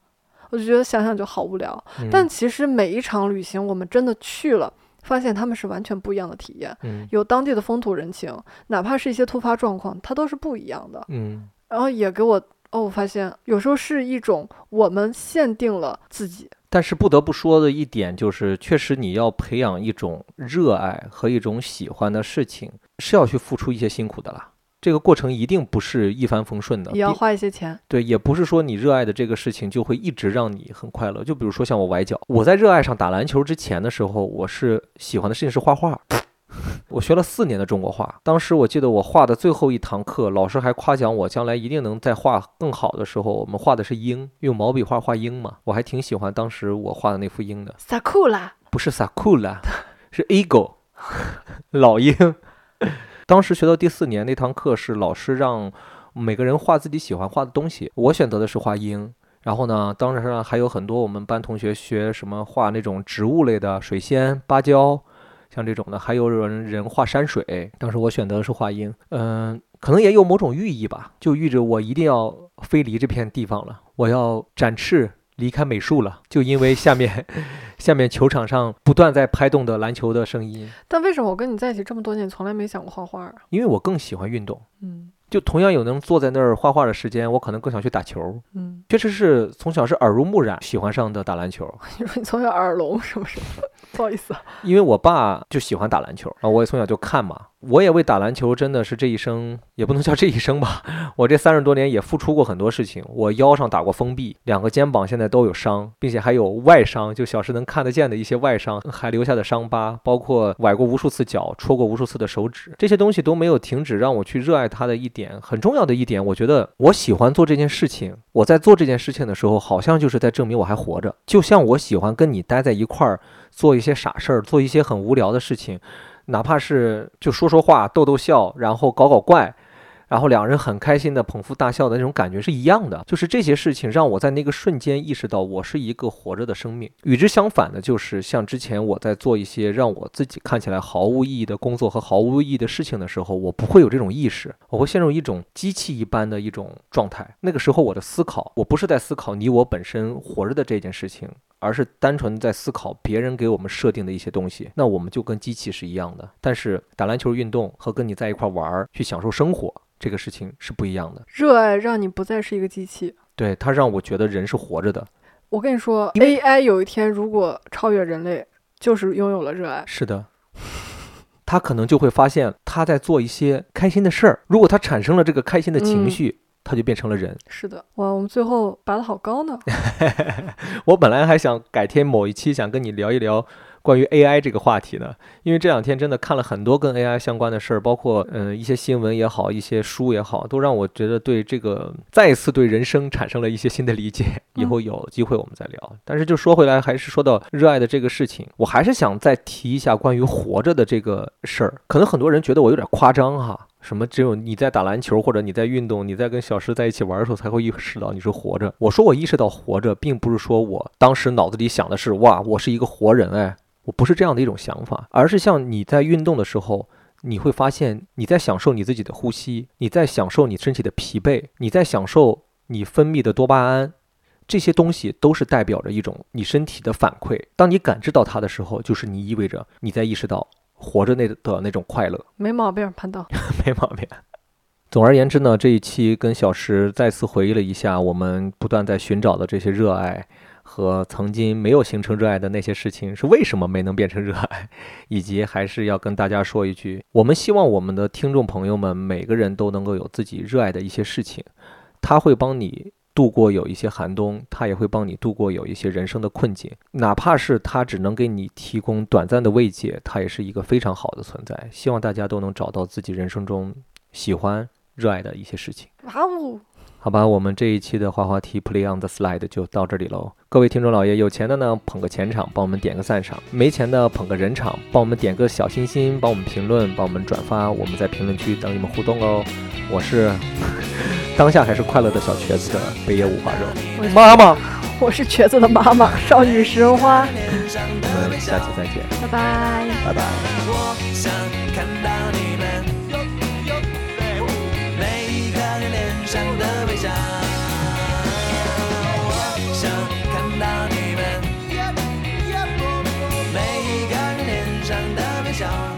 我就觉得想想就好无聊。但嗯其实每一场旅行，我们真的去了，发现他们是完全不一样的体验。嗯有当地的风土人情，哪怕是一些突发状况，它都是不一样的。嗯然后也给我哦，我发现有时候是一种我们限定了自己。但是不得不说的一点就是，确实你要培养一种热爱和一种喜欢的事情，是要去付出一些辛苦的啦。这个过程一定不是一帆风顺的，也要花一些钱，对，也不是说你热爱的这个事情就会一直让你很快乐。就比如说像我崴脚，我在热爱上打篮球之前的时候，我是喜欢的事情是画画。我学了四年的中国画，当时我记得我画的最后一堂课，老师还夸奖我将来一定能再画更好的时候，我们画的是鹰，用毛笔画画鹰嘛，我还挺喜欢当时我画的那幅鹰的，萨库拉，不是 sakura，是 eagle，老鹰。当时学到第四年那堂课是老师让每个人画自己喜欢画的东西，我选择的是画鹰。然后呢，当然还有很多我们班同学学什么画那种植物类的水仙、芭蕉、像这种的，还有人人画山水，当时我选择的是画鹰，嗯、可能也有某种寓意吧，就寓着我一定要飞离这片地方了，我要展翅离开美术了，就因为下面 下面球场上不断在拍动的篮球的声音，但为什么我跟你在一起这么多年，从来没想过画画啊？因为我更喜欢运动。嗯就同样有能坐在那儿画画的时间，我可能更想去打球。嗯，确实是从小是耳濡目染喜欢上的打篮球，你说你从小耳聋是不是？不好意思，因为我爸就喜欢打篮球，然后我也从小就看嘛。我也为打篮球真的是这一生，也不能叫这一生吧，我这三十多年也付出过很多事情。我腰上打过封闭，两个肩膀现在都有伤，并且还有外伤，就小时能看得见的一些外伤，还留下的伤疤，包括崴过无数次脚，戳过无数次的手指，这些东西都没有停止让我去热爱它的一点。很重要的一点，我觉得我喜欢做这件事情。我在做这件事情的时候，好像就是在证明我还活着。就像我喜欢跟你待在一块儿，做一些傻事儿，做一些很无聊的事情，哪怕是就说说话、逗逗笑，然后搞搞怪，然后两人很开心的捧腹大笑的那种感觉是一样的。就是这些事情让我在那个瞬间意识到，我是一个活着的生命。与之相反的，就是像之前我在做一些让我自己看起来毫无意义的工作和毫无意义的事情的时候，我不会有这种意识，我会陷入一种机器一般的一种状态。那个时候我的思考，我不是在思考你我本身活着的这件事情。而是单纯在思考别人给我们设定的一些东西，那我们就跟机器是一样的。但是打篮球运动和跟你在一块玩儿去享受生活这个事情是不一样的。热爱让你不再是一个机器。对它让我觉得人是活着的。我跟你说，AI 有一天如果超越人类，就是拥有了热爱。是的，他可能就会发现他在做一些开心的事儿。如果他产生了这个开心的情嗯绪，他就变成了人。是的，哇，我们最后拔得好高呢。我本来还想改天某一期想跟你聊一聊关于 AI 这个话题呢，因为这两天真的看了很多跟 AI 相关的事儿，包括嗯、呃一些新闻也好，一些书也好，都让我觉得对这个再一次对人生产生了一些新的理解。以后有机会我们再聊。但是就说回来，还是说到热爱的这个事情，我还是想再提一下关于活着的这个事儿。可能很多人觉得我有点夸张哈。什么？只有你在打篮球，或者你在运动，你在跟小石在一起玩的时候，才会意识到你是活着。我说我意识到活着，并不是说我当时脑子里想的是哇，我是一个活人哎，我不是这样的一种想法，而是像你在运动的时候，你会发现你在享受你自己的呼吸，你在享受你身体的疲惫，你在享受你分泌的多巴胺。这些东西都是代表着一种你身体的反馈。当你感知到它的时候，就是你意味着你在意识到活着那的那种快乐。没毛病，潘导。没毛病。总而言之呢，这一期跟小石再次回忆了一下我们不断在寻找的这些热爱和曾经没有形成热爱的那些事情是为什么没能变成热爱，以及还是要跟大家说一句，我们希望我们的听众朋友们每个人都能够有自己热爱的一些事情，它会帮你。度过有一些寒冬，他也会帮你度过有一些人生的困境，哪怕是他只能给你提供短暂的慰藉，他也是一个非常好的存在。希望大家都能找到自己人生中喜欢、热爱的一些事情。哇哦，好吧，我们这一期的滑滑梯 Play on the Slide 就到这里喽。各位听众老爷，有钱的呢捧个钱场，帮我们点个赞赏；没钱的捧个人场，帮我们点个小心心，帮我们评论，帮我们转发。我们在评论区等你们互动哦。我是 当下还是快乐的小瘸子的北野五花肉妈妈，我是瘸子的妈妈，少女食人花，我们下期再见，拜拜。拜拜。上的微笑。我想看到你们每一个人脸上的微笑。